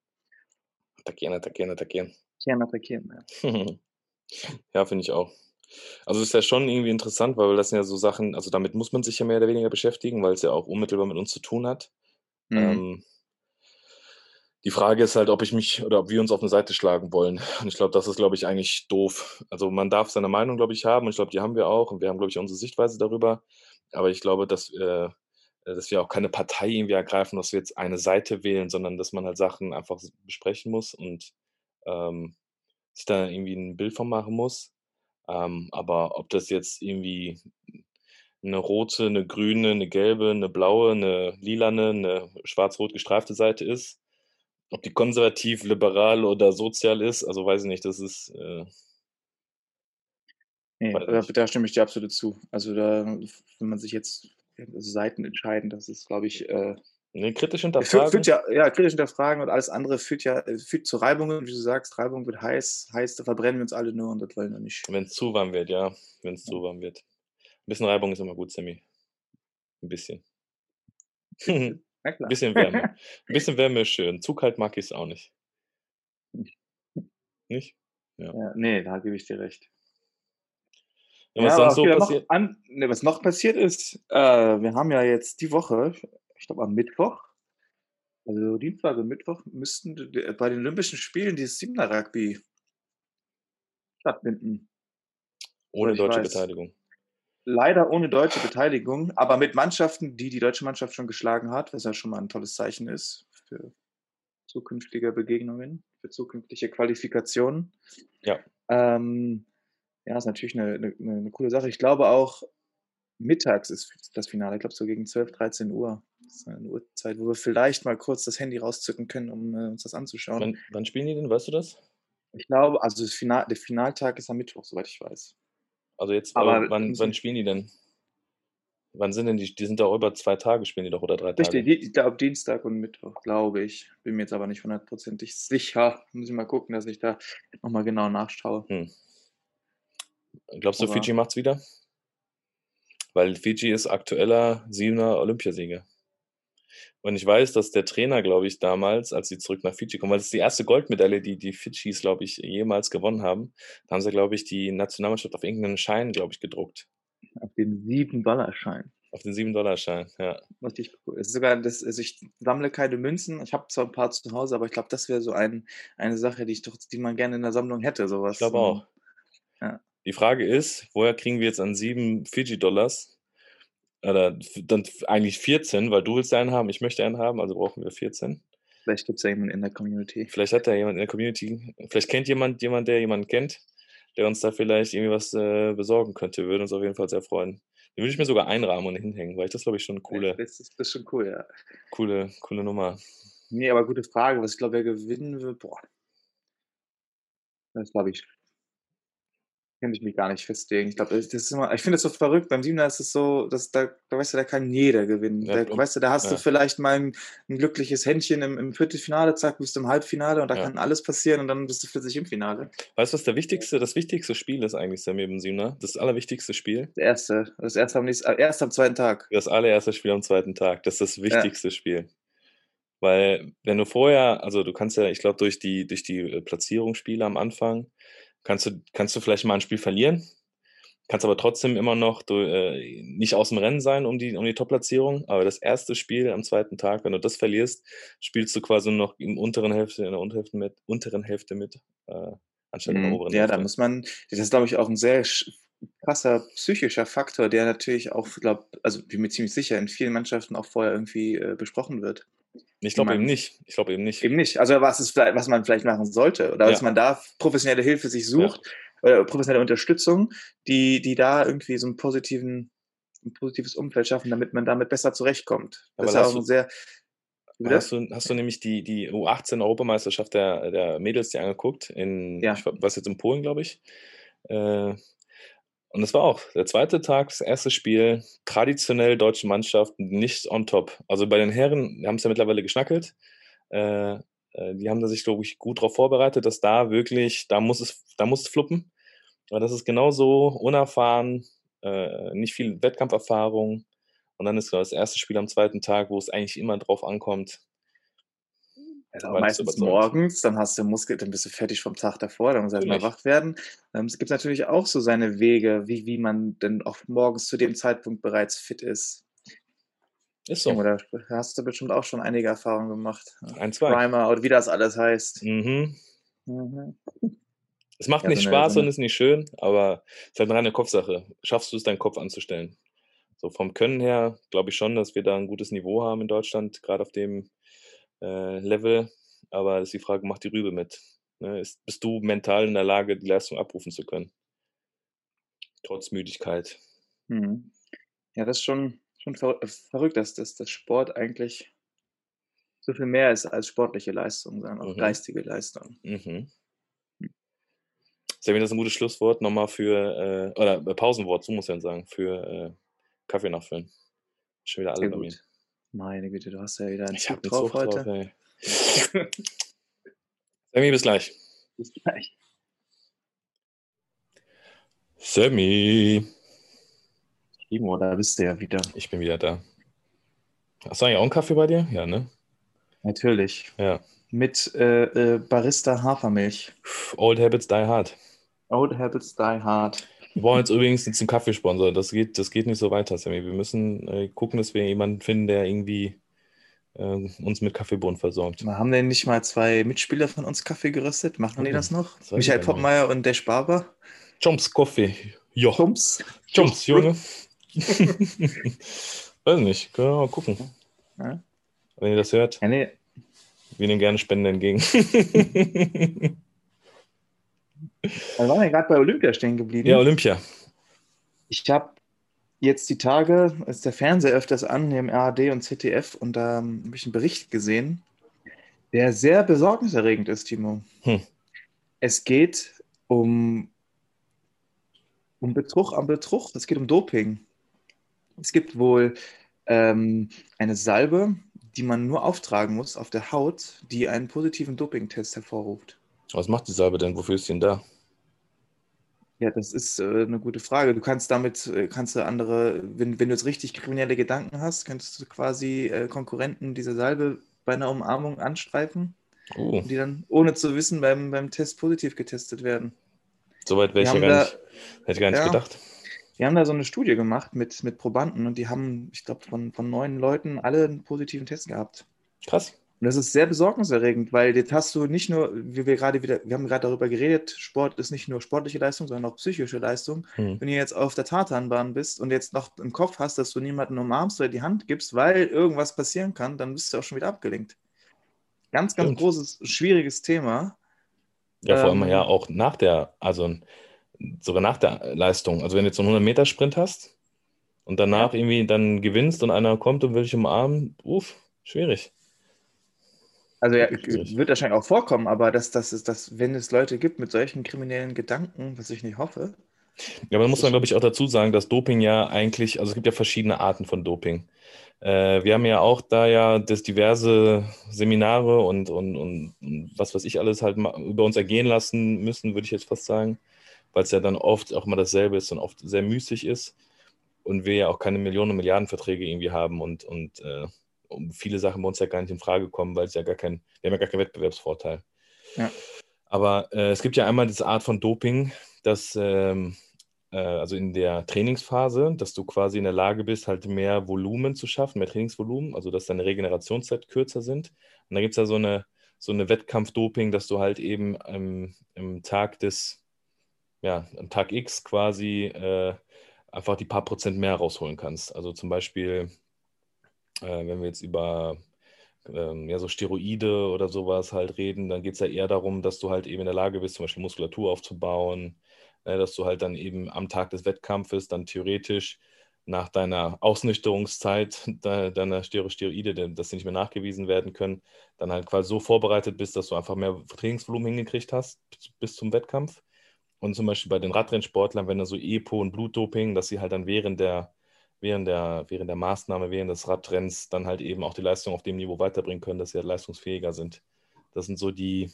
S2: Attackieren, attackieren, attackieren.
S3: Attackieren, attackieren, ja. [LAUGHS]
S2: Ja, finde ich auch. Also, ist ja schon irgendwie interessant, weil das sind ja so Sachen also, damit muss man sich ja mehr oder weniger beschäftigen, weil's ja auch unmittelbar mit uns zu tun hat.
S3: Mhm.
S2: Ähm die Frage ist halt, ob ich mich oder ob wir uns auf 'ne Seite schlagen wollen. Und ich glaube, das ist, glaube ich, eigentlich doof. Also, man darf seine Meinung, glaube ich, haben und ich glaube, die haben wir auch und wir haben, glaube ich, unsere Sichtweise darüber. Aber ich glaube, dass, äh dass wir auch keine Partei irgendwie ergreifen, dass wir jetzt eine Seite wählen, sondern dass man halt Sachen einfach besprechen muss und, ähm, sich da irgendwie 'n Bild von machen muss. Ähm, aber ob das jetzt irgendwie 'ne rote, 'ne grüne, 'ne gelbe, 'ne blaue, 'ne lilane, 'ne schwarz-rot gestreifte Seite ist, ob die konservativ, liberal oder sozial ist, also, weiß ich nicht, das ist, äh
S3: Ne,
S2: weiß
S3: da da stimme ich dir absolut zu. Also, da wenn man sich jetzt Seiten entscheiden, das ist, glaube ich, äh
S2: Ne, kritisch
S3: führt führt
S2: hinterfragen.
S3: ja ja, kritisch hinterfragen und alles andere führt ja äh, führt zu Reibungen, wie du sagst, Reibung wird heiß, heißt, da verbrennen wir uns alle nur und das wollen wir nicht.
S2: Wenn's zu warm wird, ja, wenn's
S3: Ja.
S2: zu warm wird. 'N bisschen Reibung ist immer gut, Sammy. 'N bisschen. [LAUGHS]
S3: Na klar.
S2: bisschen Wärme. [LAUGHS] 'N bisschen Wärme ist schön. Zu kalt mag ich's auch nicht. [LAUGHS] Nicht? Ja.
S3: Ja, ne, da gebe ich dir recht.
S2: Ja, was
S3: Ja,
S2: so
S3: noch
S2: passiert?
S3: an ne, was noch passiert ist, äh, wir haben ja jetzt die Woche, ich glaube am Mittwoch also, Dienstag und Mittwoch müssten bei den Olympischen Spielen dieses Siebener-Rugby stattfinden.
S2: Ohne
S3: ich
S2: deutsche
S3: weiß.
S2: Beteiligung.
S3: Leider ohne deutsche Beteiligung, aber mit Mannschaften, die die deutsche Mannschaft schon geschlagen hat, was ja schon mal 'n tolles Zeichen ist für zukünftige Begegnungen, für zukünftige Qualifikationen.
S2: Ja.
S3: Ähm, ja, ist natürlich 'ne 'ne 'ne 'ne coole Sache. Ich glaube auch mittags ist das Finale, ich glaube so gegen 12:00, 13:00. Das ist 'ne Uhrzeit, wo wir vielleicht mal kurz das Handy rauszücken können, um, äh, uns das anzuschauen.
S2: Wann wann spielen die denn? Weißt du das?
S3: Ich glaube also, das Final der Finaltag ist am Mittwoch, soweit ich weiß.
S2: Also, jetzt
S3: Aber
S2: aber wann wann spielen die denn? Wann sind denn die die sind doch über 2 Tage spielen die doch oder 3
S3: Richtig,
S2: Tage?
S3: die ich glaube Dienstag und Mittwoch, glaube ich. Bin mir jetzt aber nicht hundertprozentig sicher. Muss ich mal gucken, dass ich da noch mal genau nachschaue.
S2: Hm. Glaubst du,
S3: Aber
S2: Fidschi macht's wieder? Weil Fidschi ist aktueller 7er Olympiasieger. Und ich weiß, dass der Trainer, glaube ich, damals, als sie zurück nach Fidschi kommen weil das ist die 1. Goldmedaille, die die Fidschis, glaube ich, jemals gewonnen haben. Da haben sie, glaube ich, die Nationalmannschaft auf irgend 'nen Schein, glaube ich, gedruckt.
S3: Auf den $7-Schein.
S2: Auf den 7-Schein, ja.
S3: Richtig cool. Es ist sogar das also, ich sammle keine Münzen. Ich habe zwar 'n paar zu Hause, aber ich glaube, das wäre so ein eine Sache, die ich doch die man gerne in der Sammlung hätte, so
S2: Ich glaube auch.
S3: ja.
S2: Die Frage ist, woher kriegen wir jetzt an 7 Fidschi-Dollars oder dann eigentlich 14, weil du willst einen haben, ich möchte einen haben, also brauchen wir 14.
S3: Vielleicht gibt's ja jemanden in der Community.
S2: Vielleicht hat da jemand in der Community vielleicht kennt jemand jemand, der jemanden kennt, der uns da vielleicht irgendwie was, äh, besorgen könnte. Würde uns auf jeden Fall sehr freuen. Den würde ich mir sogar einrahmen und hinhängen, weil ich das, glaube ich, schon 'ne
S3: Ja,
S2: coole
S3: das ist das ist schon cool, ja.
S2: coole coole Nummer.
S3: Ne, aber gute Frage. Was ich glaube, wer gewinnen wird, boah. Das glaube ich könnte ich mich gar nicht festlegen. Ich glaube, das ist immer ich finde das so verrückt. Beim Siebener ist es so, dass da da weißt du, da kann jeder gewinnen.
S2: Ja,
S3: Da weißt du, da hast du
S2: ja.
S3: vielleicht mal 'n 'n glückliches Händchen im im Viertelfinale, zack, bist du im Halbfinale und da
S2: Ja.
S3: kann alles passieren und dann bist du plötzlich im Finale.
S2: Weißt du, was der wichtigste das wichtigste Spiel ist eigentlich, Sammy, im Siebener? Das allerwichtigste Spiel?
S3: Das erste das erste am nächsten äh, erst am 2. Tag.
S2: Das allererste Spiel am 2. Tag. Das ist das wichtigste Spiel. Weil wenn du vorher also, du kannst ja ich glaube, durch die durch die, äh, Platzierungsspiele am Anfang kannst du kannst du vielleicht mal 'n Spiel verlieren, kannst aber trotzdem immer noch du äh, nicht aus'm Rennen sein um die um die Top-Platzierung. Aber das erste Spiel am 2. Tag, wenn du das verlierst, spielst du quasi noch im unteren Hälfte in der unteren Hälfte mit unteren Hälfte mit, äh, anstatt in der
S3: Mhm.
S2: oberen
S3: Ja, da
S2: Hälfte.
S3: muss man das ist, glaube ich, auch 'n sehr krasser psychischer Faktor, der natürlich auch, glaube also, bin mir ziemlich sicher, in vielen Mannschaften auch vorher irgendwie, äh, besprochen wird.
S2: Ich glaube eben nicht. Ich glaube eben nicht.
S3: Eben nicht. Also was, ist, vielleicht- was man vielleicht machen sollte oder
S2: Ja.
S3: dass man da professionelle Hilfe sich sucht, oder professionelle Unterstützung, die, die da irgendwie so einen positiven, ein positives Umfeld schaffen, damit man damit besser zurechtkommt.
S2: Aber
S3: Das ist ja auch ein
S2: du-
S3: sehr.
S2: Hast du, hast du nämlich die, die U18-Europameisterschaft der, der Mädels dir angeguckt? In,
S3: Ja.
S2: ich weiß jetzt in Polen, glaube ich. Äh, und das war auch der zweite Tag, das erste Spiel, traditionell deutsche Mannschaft, nicht on top. Also bei den Herren, die haben es ja mittlerweile geschnackelt. Äh, äh, die haben da sich, glaube ich, gut darauf vorbereitet, dass da wirklich, da muss es, da muss es fluppen. Aber das ist genauso unerfahren, äh, nicht viel Wettkampferfahrung. Und dann ist das erste Spiel am zweiten Tag, wo es eigentlich immer drauf ankommt.
S3: Also meistens morgens, dann hast du Muskel, dann bist du fertig vom Tag davor, dann muss erst mal wach werden. Ähm, es gibt natürlich auch so seine Wege, wie, wie man denn auch morgens zu dem Zeitpunkt bereits fit ist.
S2: Ist so.
S3: Da hast du bestimmt auch schon einige Erfahrungen gemacht.
S2: Ein, zwei.
S3: Primer oder wie das alles heißt.
S2: Mhm.
S3: Mhm.
S2: Es macht
S3: Ja,
S2: nicht
S3: so eine-
S2: Spaß
S3: so
S2: und ist nicht schön, aber es ist halt eine reine Kopfsache. Schaffst du es, deinen Kopf anzustellen? So vom Können her glaube ich schon, dass wir da ein gutes Niveau haben in Deutschland, gerade auf dem äh, Level. Aber das ist die Frage, macht die Rübe mit? Ne? Ist, bist du mental in der Lage, die Leistung abrufen zu können? Trotz Müdigkeit.
S3: Mhm. Ja, das ist schon, schon ver äh, verrückt, dass, dass das Sport eigentlich so viel mehr ist als sportliche Leistung, sondern auch
S2: Mhm.
S3: geistige Leistung.
S2: Mhm. Sammy, das ist ein gutes Schlusswort nochmal für, äh, oder äh, Pausenwort, so muss ich dann sagen, für äh, Kaffee nachfüllen. Schon wieder alle
S3: Sehr
S2: bei mir.
S3: gut. Meine Güte, du hast ja wieder einen
S2: Ich
S3: Zug drauf
S2: drauf,
S3: heute.
S2: drauf. [LAUGHS] Sammy, bis gleich.
S3: Bis gleich.
S2: Sammy,
S3: Timo, da bist du ja wieder.
S2: ich bin wieder da. Hast du eigentlich auch einen Kaffee bei dir? Ja, ne?
S3: Natürlich.
S2: Ja.
S3: Mit äh, äh, Barista Hafermilch.
S2: Old Habits Die Hard.
S3: Old Habits Die Hard.
S2: Wir brauchen jetzt übrigens jetzt einen Kaffeesponsor. Das geht, das geht nicht so weiter, Sammy. Wir müssen äh, gucken, dass wir jemanden finden, der irgendwie äh, uns mit Kaffeebohnen versorgt.
S3: Wir haben denn nicht mal zwei Mitspieler von uns Kaffee geröstet? Machen die
S2: Mhm.
S3: das noch?
S2: Das
S3: Michael. Poppmeier und der Barber?
S2: Chomps Kaffee. Ja.
S3: Pumps.
S2: Chomps, Junge. [LAUGHS] Weiß nicht. Können wir mal gucken.
S3: Ja.
S2: Wenn ihr das hört,
S3: Ja, nee.
S2: wir nehmen gerne Spenden entgegen. [LAUGHS]
S3: Wir waren ja gerade bei Olympia stehen geblieben.
S2: ja, Olympia.
S3: Ich habe jetzt die Tage, ist der Fernseher öfters an, im ARD und ZDF, und da ähm, habe ich einen Bericht gesehen, der sehr besorgniserregend ist, Timo.
S2: Hm.
S3: Es geht um, um Betrug am Betrug, es geht um Doping. Es gibt wohl ähm, eine Salbe, die man nur auftragen muss auf der Haut, die einen positiven Dopingtest hervorruft.
S2: Was macht die Salbe denn? Wofür ist die denn da?
S3: Ja, das ist äh, eine gute Frage. Du kannst damit, äh, kannst du andere, wenn, wenn du jetzt richtig kriminelle Gedanken hast, könntest du quasi äh, Konkurrenten diese Salbe bei einer Umarmung anstreifen,
S2: Oh,
S3: die dann ohne zu wissen beim, beim Test positiv getestet werden.
S2: soweit wäre ich ja gar
S3: da-
S2: nicht, hätte ich gar nicht
S3: Ja.
S2: gedacht.
S3: Wir haben da so eine Studie gemacht mit, mit Probanden und die haben, ich glaube, von, von neun Leuten alle einen positiven Test gehabt.
S2: Krass.
S3: Und das ist sehr besorgniserregend, weil jetzt hast du nicht nur, wie wir gerade wieder, wir haben gerade darüber geredet, Sport ist nicht nur sportliche Leistung, sondern auch psychische Leistung.
S2: Hm.
S3: Wenn du jetzt auf der Tatanbahn bist und jetzt noch im Kopf hast, dass du niemanden umarmst oder die Hand gibst, weil irgendwas passieren kann, dann bist du auch schon wieder abgelenkt. Ganz, ganz
S2: Stimmt.
S3: großes, schwieriges Thema.
S2: Ja, vor allem
S3: Ähm,
S2: ja auch nach der, also sogar nach der Leistung. Also wenn du jetzt so einen 100-Meter-Sprint hast und danach irgendwie dann gewinnst und einer kommt und will dich umarmen, uff, schwierig.
S3: Also ja, wird wahrscheinlich auch vorkommen, aber dass, dass, es, dass, wenn es Leute gibt mit solchen kriminellen Gedanken, was ich nicht hoffe,
S2: Ja, aber da muss man, glaube ich, auch dazu sagen, dass Doping ja eigentlich, also es gibt ja verschiedene Arten von Doping. Äh, wir haben ja auch da ja das diverse Seminare und, und, und, und was weiß ich alles halt über uns ergehen lassen müssen, würde ich jetzt fast sagen, weil es ja dann oft auch mal dasselbe ist und oft sehr müßig ist und wir ja auch keine Millionen und Milliardenverträge irgendwie haben und, und äh, viele Sachen bei uns ja gar nicht in Frage kommen, weil es ja gar kein, wir haben ja gar keinen Wettbewerbsvorteil.
S3: Ja.
S2: Aber äh, es gibt ja einmal diese Art von Doping, dass ähm, äh, also in der Trainingsphase, dass du quasi in der Lage bist, halt mehr Volumen zu schaffen, mehr Trainingsvolumen, also dass deine Regenerationszeit kürzer sind. Und da gibt es ja so eine, so eine Wettkampfdoping, dass du halt eben ähm, im Tag des, ja, am Tag X quasi äh, einfach die paar Prozent mehr rausholen kannst. Also zum Beispiel, äh, wenn wir jetzt über ähm, ja, so Steroide oder sowas halt reden, dann geht es ja eher darum, dass du halt eben in der Lage bist, zum Beispiel Muskulatur aufzubauen, äh, dass du halt dann eben am Tag des Wettkampfes dann theoretisch nach deiner Ausnüchterungszeit de deiner Steroide, dass sie nicht mehr nachgewiesen werden können, dann halt quasi so vorbereitet bist, dass du einfach mehr Trainingsvolumen hingekriegt hast bis zum Wettkampf. Und zum Beispiel bei den Radrennsportlern, wenn da so EPO und Blutdoping, dass sie halt dann während der, während der, während der Maßnahme, während des Radrenns dann halt eben auch die Leistung auf dem Niveau weiterbringen können, dass sie halt leistungsfähiger sind. Das sind so die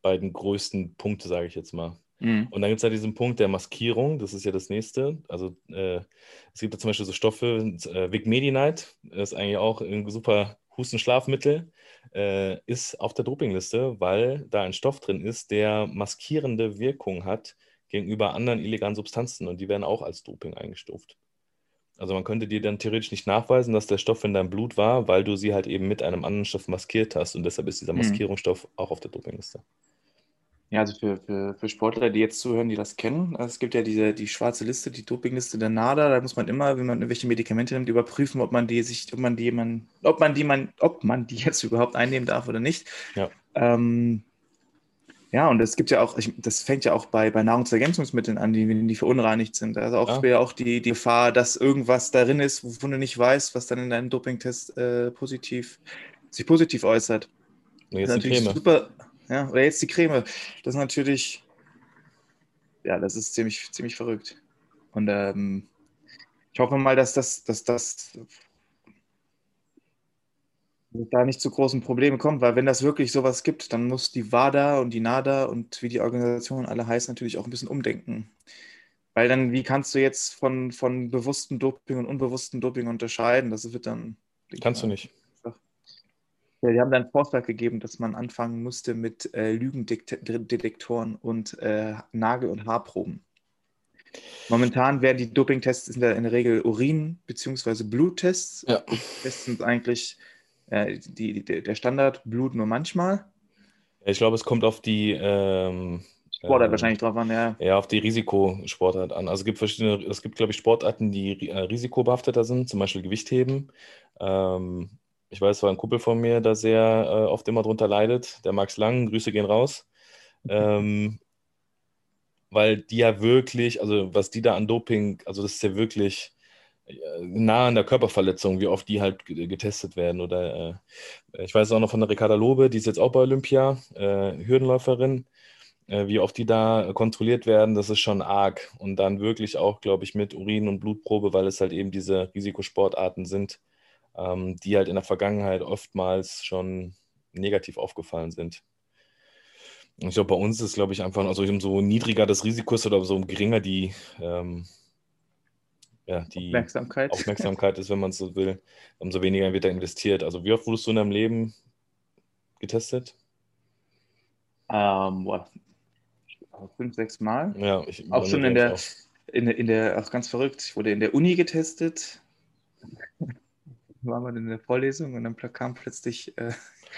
S2: beiden größten Punkte, sage ich jetzt mal. Mhm. Und dann gibt es ja diesen Punkt der Maskierung, das ist ja das nächste. Also äh, es gibt ja zum Beispiel so Stoffe, äh, Vic Medi-Night ist eigentlich auch ein super Hustenschlafmittel, äh, ist auf der Dopingliste, weil da ein Stoff drin ist, der maskierende Wirkung hat gegenüber anderen illegalen Substanzen und die werden auch als Doping eingestuft. Also man könnte dir dann theoretisch nicht nachweisen, dass der Stoff in deinem Blut war, weil du sie halt eben mit einem anderen Stoff maskiert hast und deshalb ist dieser mhm. Maskierungsstoff mhm. auch auf der Dopingliste.
S3: Ja, also für, für, für Sportler, die jetzt zuhören, die das kennen, also es gibt ja diese, die schwarze Liste, die Dopingliste der NADA, da muss man immer, wenn man irgendwelche Medikamente nimmt, überprüfen, ob man die sich, ob man die man, ob man die man, ob man die [LAUGHS] jetzt überhaupt einnehmen darf oder nicht.
S2: Ja.
S3: Ähm, ja, und es gibt ja auch, das fängt ja auch bei, bei Nahrungsergänzungsmitteln an, die, die verunreinigt sind. Also auch, ja. auch die, die Gefahr, dass irgendwas darin ist, wovon du nicht weißt, was dann in deinem Dopingtest äh, positiv, sich positiv äußert.
S2: Und jetzt das ist natürlich
S3: super, ja, oder jetzt die Creme. Das ist natürlich, ja, das ist ziemlich, ziemlich verrückt. Und ähm, ich hoffe mal, dass das, dass das da nicht zu großen Problemen kommt, weil wenn das wirklich sowas gibt, dann muss die WADA und die NADA und wie die Organisationen alle heißen, natürlich auch ein bisschen umdenken. Weil dann, wie kannst du jetzt von, von bewusstem Doping und unbewusstem Doping unterscheiden? Das wird dann.
S2: Kannst du nicht.
S3: Ja, die haben dann einen Vorschlag gegeben, dass man anfangen musste mit äh, Lügendetektoren und äh, Nagel- und Haarproben. Momentan werden die Dopingtests in der, in der Regel Urin- bzw. Bluttests.
S2: Ja.
S3: Tests sind eigentlich äh, die, die, der Standard, Blut nur manchmal.
S2: Ich glaube, es kommt auf die ähm,
S3: Sportart ähm, wahrscheinlich drauf an, ja.
S2: Ja, auf die Risikosportart an. Also es gibt verschiedene, es gibt, glaube ich, Sportarten, die äh, risikobehafteter sind, zum Beispiel Gewichtheben. Ähm, ich weiß, es war ein Kumpel von mir, der sehr äh, oft immer drunter leidet, der Max Lang, Grüße gehen raus. Ähm, weil die ja wirklich, also was die da an Doping, also das ist ja wirklich nah an der Körperverletzung, wie oft die halt getestet werden. Oder äh, ich weiß auch noch von der Ricarda Lobe, die ist jetzt auch bei Olympia, äh, Hürdenläuferin, äh, wie oft die da kontrolliert werden, das ist schon arg. Und dann wirklich auch, glaube ich, mit Urin- und Blutprobe, weil es halt eben diese Risikosportarten sind ähm, die halt in der Vergangenheit oftmals schon negativ aufgefallen sind. Ich glaube, bei uns ist, glaube ich, einfach, also umso niedriger das Risiko ist oder umso geringer die, ähm, ja, die
S3: Aufmerksamkeit.
S2: Aufmerksamkeit ist, wenn man es so will, umso weniger wird da investiert. Also wie oft wurdest du in deinem Leben getestet?
S3: Ähm, boah, fünf, sechs Mal.
S2: Ja, ich
S3: auch schon in der, auch. In, in der, auch ganz verrückt, ich wurde in der Uni getestet [LAUGHS] waren wir in der Vorlesung und dann kam plötzlich. Äh,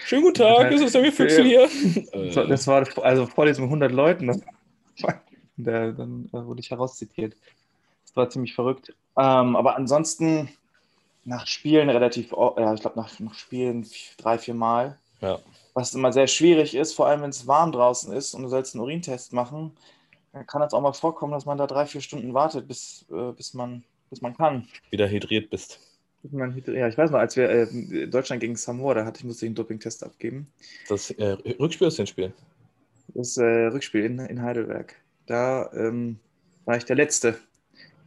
S2: Schönen guten Tag, ist es der Füchse hier? [LAUGHS]
S3: Das war also Vorlesung mit 100 Leuten. [LAUGHS] Da, dann wurde ich herauszitiert. Das war ziemlich verrückt. Ähm, aber ansonsten nach Spielen relativ, ja, ich glaube nach, nach Spielen drei, vier Mal.
S2: Ja.
S3: Was immer sehr schwierig ist, vor allem wenn es warm draußen ist und du sollst einen Urintest machen, dann kann es auch mal vorkommen, dass man da drei, vier Stunden wartet, bis, äh, bis, man, bis man kann.
S2: Wieder hydriert bist.
S3: Ja, ich weiß noch, als wir äh, Deutschland gegen Samoa, da hatte ich, musste ich einen Dopingtest abgeben.
S2: Das äh, Rückspiel ist Hinspiel?
S3: Das äh, Rückspiel in, in Heidelberg. Da ähm, war ich der Letzte.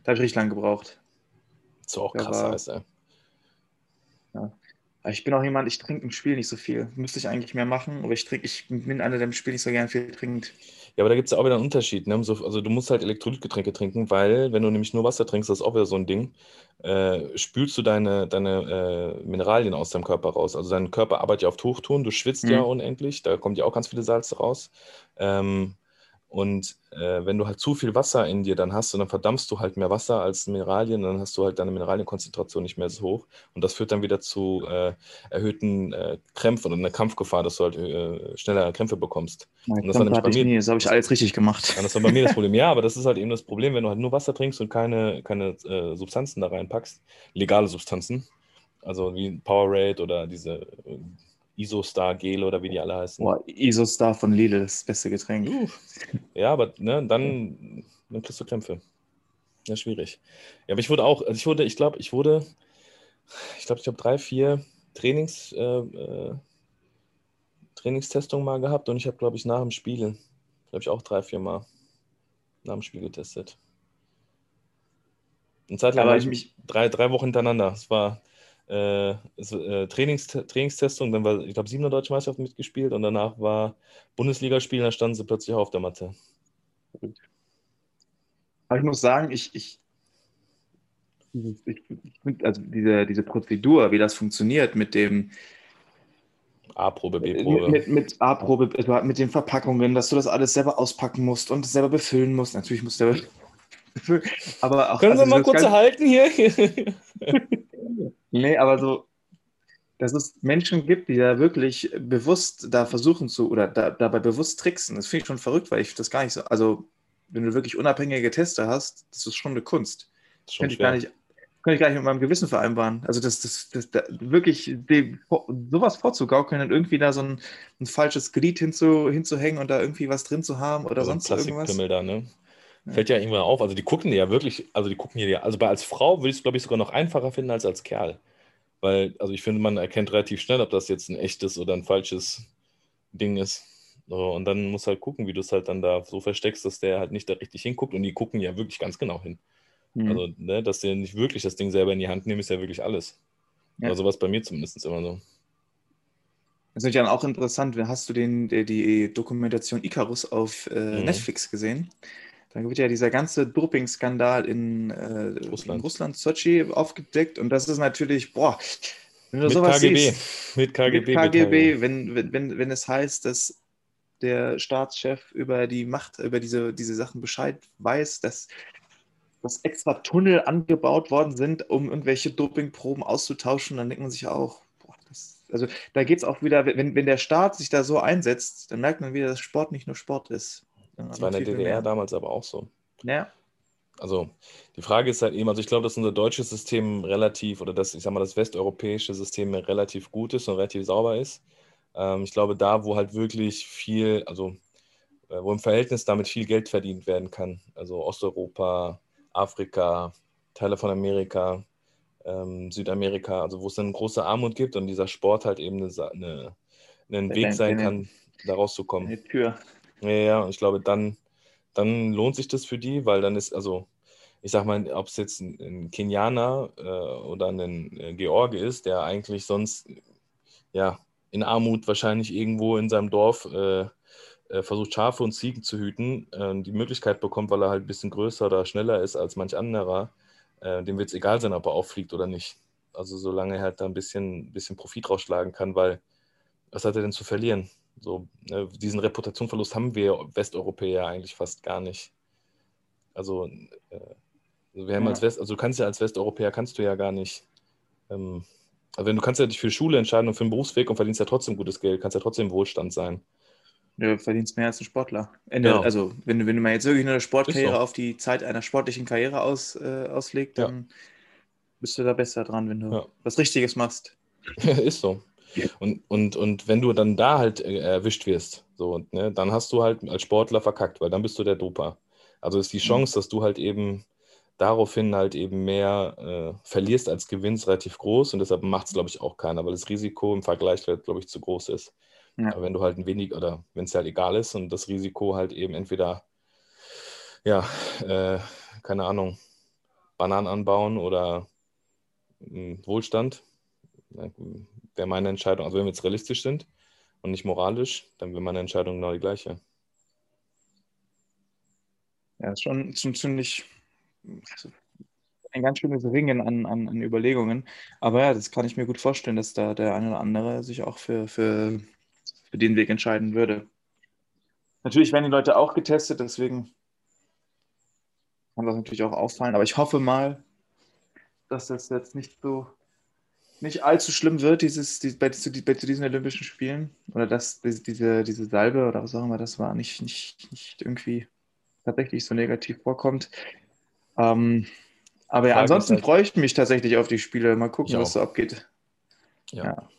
S3: Da habe ich richtig lange gebraucht.
S2: So auch krass war, heißt, ey.
S3: Ja. Ich bin auch jemand, ich trinke im Spiel nicht so viel. Müsste ich eigentlich mehr machen, aber ich trinke, ich bin einer, der im Spiel nicht so gerne viel trinkt.
S2: Ja, aber da gibt es ja auch wieder einen Unterschied. Ne? also du musst halt Elektrolytgetränke trinken, weil wenn du nämlich nur Wasser trinkst, das ist auch wieder so ein Ding, äh, spülst du deine, deine äh, Mineralien aus deinem Körper raus. Also dein Körper arbeitet ja auf Tuchton, du schwitzt mhm. ja unendlich, da kommt ja auch ganz viele Salze raus. Ähm, und äh, wenn du halt zu viel Wasser in dir dann hast, und dann verdampfst du halt mehr Wasser als Mineralien, dann hast du halt deine Mineralienkonzentration nicht mehr so hoch. Und das führt dann wieder zu äh, erhöhten äh, Krämpfen und einer Kampfgefahr, dass du halt äh, schneller Krämpfe bekommst.
S3: Und das, war bei mir, nie, das habe ich alles richtig gemacht.
S2: Ja, das war bei mir das Problem. Ja, aber das ist halt eben das Problem, wenn du halt nur Wasser trinkst und keine, keine äh, Substanzen da reinpackst, legale Substanzen, Also wie Powerade oder diese äh, Isostar Gel oder wie die alle heißen.
S3: Boah, Isostar von Lidl, das beste Getränk.
S2: Uh. Ja, aber ne, dann, dann kriegst du Krämpfe. Ja, schwierig. Ja, aber ich wurde auch, also ich wurde, ich glaube, ich wurde, ich glaube, ich habe drei, vier Trainings, äh, äh, Trainingstestungen mal gehabt und ich habe, glaube ich, nach dem Spiel, glaube ich, auch drei, vier Mal nach dem Spiel getestet. Eine Zeit lang war
S3: ich
S2: ich
S3: mich,
S2: drei, drei Wochen hintereinander. Es war äh, äh, Trainings, Trainingstestung, dann war, ich glaube, siebener Deutsche Meisterschaft mitgespielt und danach war Bundesligaspiel, dann standen sie plötzlich auch auf der Matte.
S3: aber ich muss sagen, ich, ich, ich, ich also diese, diese Prozedur, wie das funktioniert mit dem,
S2: A-Probe,
S3: mit,
S2: B-Probe.
S3: mit, mit A-Probe, etwa mit den Verpackungen, dass du das alles selber auspacken musst und selber befüllen musst. Natürlich musst du selber [LAUGHS] aber auch,
S2: Können
S3: also
S2: Sie mal kurz halten hier? [LAUGHS]
S3: Nee, aber so, dass es Menschen gibt, die da wirklich bewusst da versuchen zu, oder da, dabei bewusst tricksen, das finde ich schon verrückt, weil ich das gar nicht so, also wenn du wirklich unabhängige Tester hast, das ist schon eine Kunst.
S2: Das schon
S3: Könnte ich gar nicht, könnte ich gar nicht mit meinem Gewissen vereinbaren. Also das, das, das, da, wirklich dem, sowas vorzugaukeln und irgendwie da so ein, ein falsches Glied hinzu, hinzuhängen und da irgendwie was drin zu haben oder
S2: so ein
S3: sonst irgendwas.
S2: Da, ne? Fällt ja irgendwann auf. Also die gucken dir ja wirklich, also die gucken dir ja, also bei als Frau würde ich es, glaube ich, sogar noch einfacher finden als als Kerl. Weil, also ich finde, man erkennt relativ schnell, ob das jetzt ein echtes oder ein falsches Ding ist. So, und dann musst du halt gucken, wie du es halt dann da so versteckst, dass der halt nicht da richtig hinguckt. Und die gucken ja wirklich ganz genau hin.
S3: Mhm.
S2: Also, ne, dass der nicht wirklich das Ding selber in die Hand nehmen, ist ja wirklich alles.
S3: Ja.
S2: Also was bei mir zumindest immer so.
S3: Das ist natürlich dann auch interessant, hast du den, die, die Dokumentation Icarus auf äh,
S2: Mhm.
S3: Netflix gesehen? Da wird ja dieser ganze Doping-Skandal in, äh,
S2: Russland.
S3: in Russland, Sochi, aufgedeckt. Und das ist natürlich, boah, wenn du
S2: Mit
S3: sowas
S2: KGB.
S3: siehst,
S2: Mit KGB.
S3: mit KGB, wenn, wenn, wenn, wenn es heißt, dass der Staatschef über die Macht, über diese, diese Sachen Bescheid weiß, dass, dass extra Tunnel angebaut worden sind, um irgendwelche Dopingproben auszutauschen, dann denkt man sich auch, boah, das, also da geht es auch wieder, wenn, wenn der Staat sich da so einsetzt, dann merkt man wieder, dass Sport nicht nur Sport ist. Sondern
S2: Das war in der DDR
S3: mehr.
S2: damals aber auch so.
S3: Ja,
S2: Also die Frage ist halt eben, also ich glaube, dass unser deutsches System relativ, oder das, ich sag mal, das westeuropäische System relativ gut ist und relativ sauber ist. Ähm, ich glaube, da, wo halt wirklich viel, also äh, wo im Verhältnis damit viel Geld verdient werden kann, also Osteuropa, Afrika, Teile von Amerika, ähm, Südamerika, also wo es dann große Armut gibt und dieser Sport halt eben eine, eine, ein Weg sein kann, da rauszukommen.
S3: eine Tür.
S2: Ja, ja, ich glaube, dann, dann lohnt sich das für die, weil dann ist, also, ich sag mal, ob es jetzt ein, ein Kenianer äh, oder ein äh, George ist, der eigentlich sonst, ja, in Armut wahrscheinlich irgendwo in seinem Dorf äh, äh, versucht, Schafe und Ziegen zu hüten, äh, die Möglichkeit bekommt, weil er halt ein bisschen größer oder schneller ist als manch anderer, äh, dem wird es egal sein, ob er auffliegt oder nicht. Also solange er halt da ein bisschen, bisschen Profit rausschlagen kann, weil was hat er denn zu verlieren? So, ne, diesen Reputationsverlust haben wir Westeuropäer eigentlich fast gar nicht. Also, äh, wir haben
S3: Ja.
S2: als West, also du kannst ja als Westeuropäer kannst du ja gar nicht, ähm, also wenn du kannst ja dich für Schule entscheiden und für den Berufsweg und verdienst ja trotzdem gutes Geld, kannst ja trotzdem Wohlstand sein.
S3: Du verdienst mehr als ein Sportler. Ende,
S2: Genau.
S3: Also, wenn, du- wenn du mal jetzt wirklich nur eine Sportkarriere
S2: so.
S3: auf die Zeit einer sportlichen Karriere aus, äh, auslegt,
S2: Ja.
S3: dann bist du da besser dran, wenn du
S2: Ja.
S3: was Richtiges machst. [LAUGHS]
S2: ist so. Und, und, und wenn du dann da halt äh, erwischt wirst, so, ne, dann hast du halt als Sportler verkackt, weil dann bist du der Doper. Also ist die Chance, dass du halt eben daraufhin halt eben mehr äh, verlierst als gewinnst, relativ groß und deshalb macht es, glaube ich, auch keiner, weil das Risiko im Vergleich, glaube ich, zu groß ist.
S3: Ja.
S2: Aber wenn du halt ein wenig oder wenn es halt egal ist und das Risiko halt eben entweder, ja, äh, keine Ahnung, Bananen anbauen oder mh, Wohlstand, wäre meine Entscheidung, also wenn wir jetzt realistisch sind und nicht moralisch, dann wäre meine Entscheidung genau die gleiche.
S3: Ja, ist schon, schon ziemlich also ein ganz schönes Ringen an, an, an Überlegungen. Aber ja, das kann ich mir gut vorstellen, dass da der eine oder andere sich auch für, für, für den Weg entscheiden würde. Natürlich werden die Leute auch getestet, deswegen kann das natürlich auch auffallen. Aber ich hoffe mal, dass das jetzt nicht so nicht allzu schlimm wird, dieses, die, bei, zu, bei zu diesen Olympischen Spielen. Oder dass diese, diese, Salbe oder was auch immer das war, nicht, nicht, nicht irgendwie tatsächlich so negativ vorkommt. Ähm, Aber ja,
S2: Frage
S3: ansonsten
S2: halt
S3: freue ich mich tatsächlich auf die Spiele. Mal gucken, was
S2: auch.
S3: so abgeht.
S2: Ja.
S3: Ja.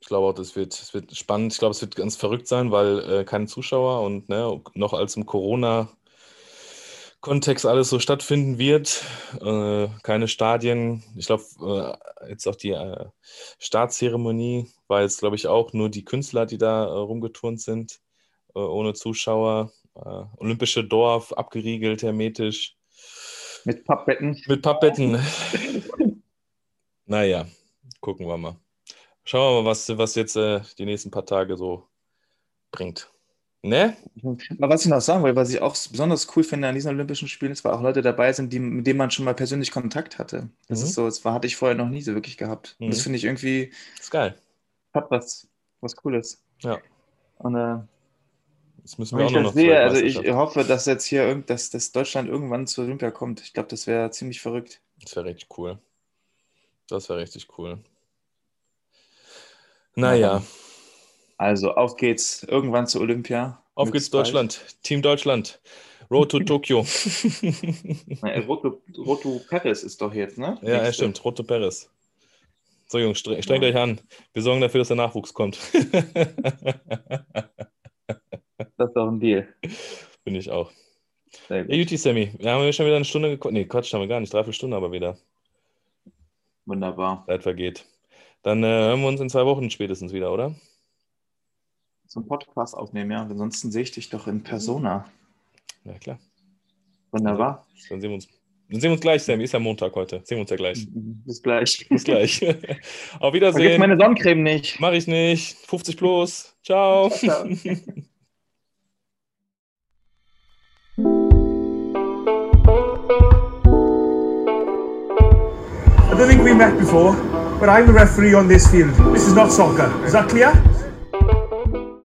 S2: Ich glaube auch, das wird, das wird spannend. Ich glaube, es wird ganz verrückt sein, weil äh, keine Zuschauer und ne, noch als im Corona-Kontext alles so stattfinden wird. Äh, keine Stadien. Ich glaube, äh, jetzt auch die äh, Startzeremonie war jetzt, glaube ich, auch nur die Künstler, die da äh, rumgeturnt sind, äh, ohne Zuschauer. Äh, Olympische Dorf, abgeriegelt, hermetisch,
S3: Mit Pappbetten.
S2: mit Pappbetten. naja, gucken wir mal. Schauen wir mal, was, was jetzt die nächsten paar Tage so bringt. Ne?
S3: Aber was ich noch sagen will, was ich auch besonders cool finde an diesen Olympischen Spielen, ist, weil auch Leute dabei sind, die, mit denen man schon mal persönlich Kontakt hatte. Das
S2: Mhm.
S3: ist so, das war, hatte ich vorher noch nie so wirklich gehabt. Und das
S2: Mhm.
S3: finde ich irgendwie,
S2: Ist geil.
S3: hat was, was Cooles.
S2: Ja.
S3: Und äh,
S2: Jetzt müssen wir
S3: ich
S2: auch
S3: das
S2: noch zur
S3: sehe, also ich hoffe, dass jetzt hier irgend, dass, dass Deutschland irgendwann zu Olympia kommt. Ich glaube, das wäre ziemlich verrückt.
S2: Das wäre richtig cool. Das wäre richtig cool. Naja,
S3: Also auf geht's irgendwann zu Olympia.
S2: auf geht's. Deutschland. Team Deutschland. Road to Tokio. [LAUGHS]
S3: Roto, Roto Perez ist doch jetzt, ne?
S2: ja, ja, stimmt. Roto Perez. So, Jungs, stre strengt
S3: Ja.
S2: euch an. Wir sorgen dafür, dass der Nachwuchs kommt. [LAUGHS]
S3: Das ist doch ein Deal.
S2: Bin ich auch.
S3: Sehr gut.
S2: Ja, Juti, Sammy. Wir haben ja schon wieder eine Stunde geguckt. Nee, Quatsch, haben wir gar nicht. Dreiviertel Stunde aber wieder.
S3: Wunderbar.
S2: Zeit vergeht. Dann äh, hören wir uns in zwei Wochen spätestens wieder, oder?
S3: Zum Podcast aufnehmen, ja. Ansonsten sehe ich dich doch in Persona.
S2: Ja, klar.
S3: Wunderbar.
S2: Dann sehen wir uns. Dann sehen wir uns gleich, Sammy. Ist ja Montag heute. Sehen wir uns ja gleich.
S3: Bis gleich.
S2: Bis gleich. [LAUGHS] [LAUGHS] Auf
S3: Vergiss
S2: Wiedersehen.
S3: meine Sonnencreme nicht.
S2: Mach ich nicht. 50 plus. Ciao.
S3: Ciao.
S1: I don't think we met before, but I'm the referee on this field. This is not soccer. Is that clear?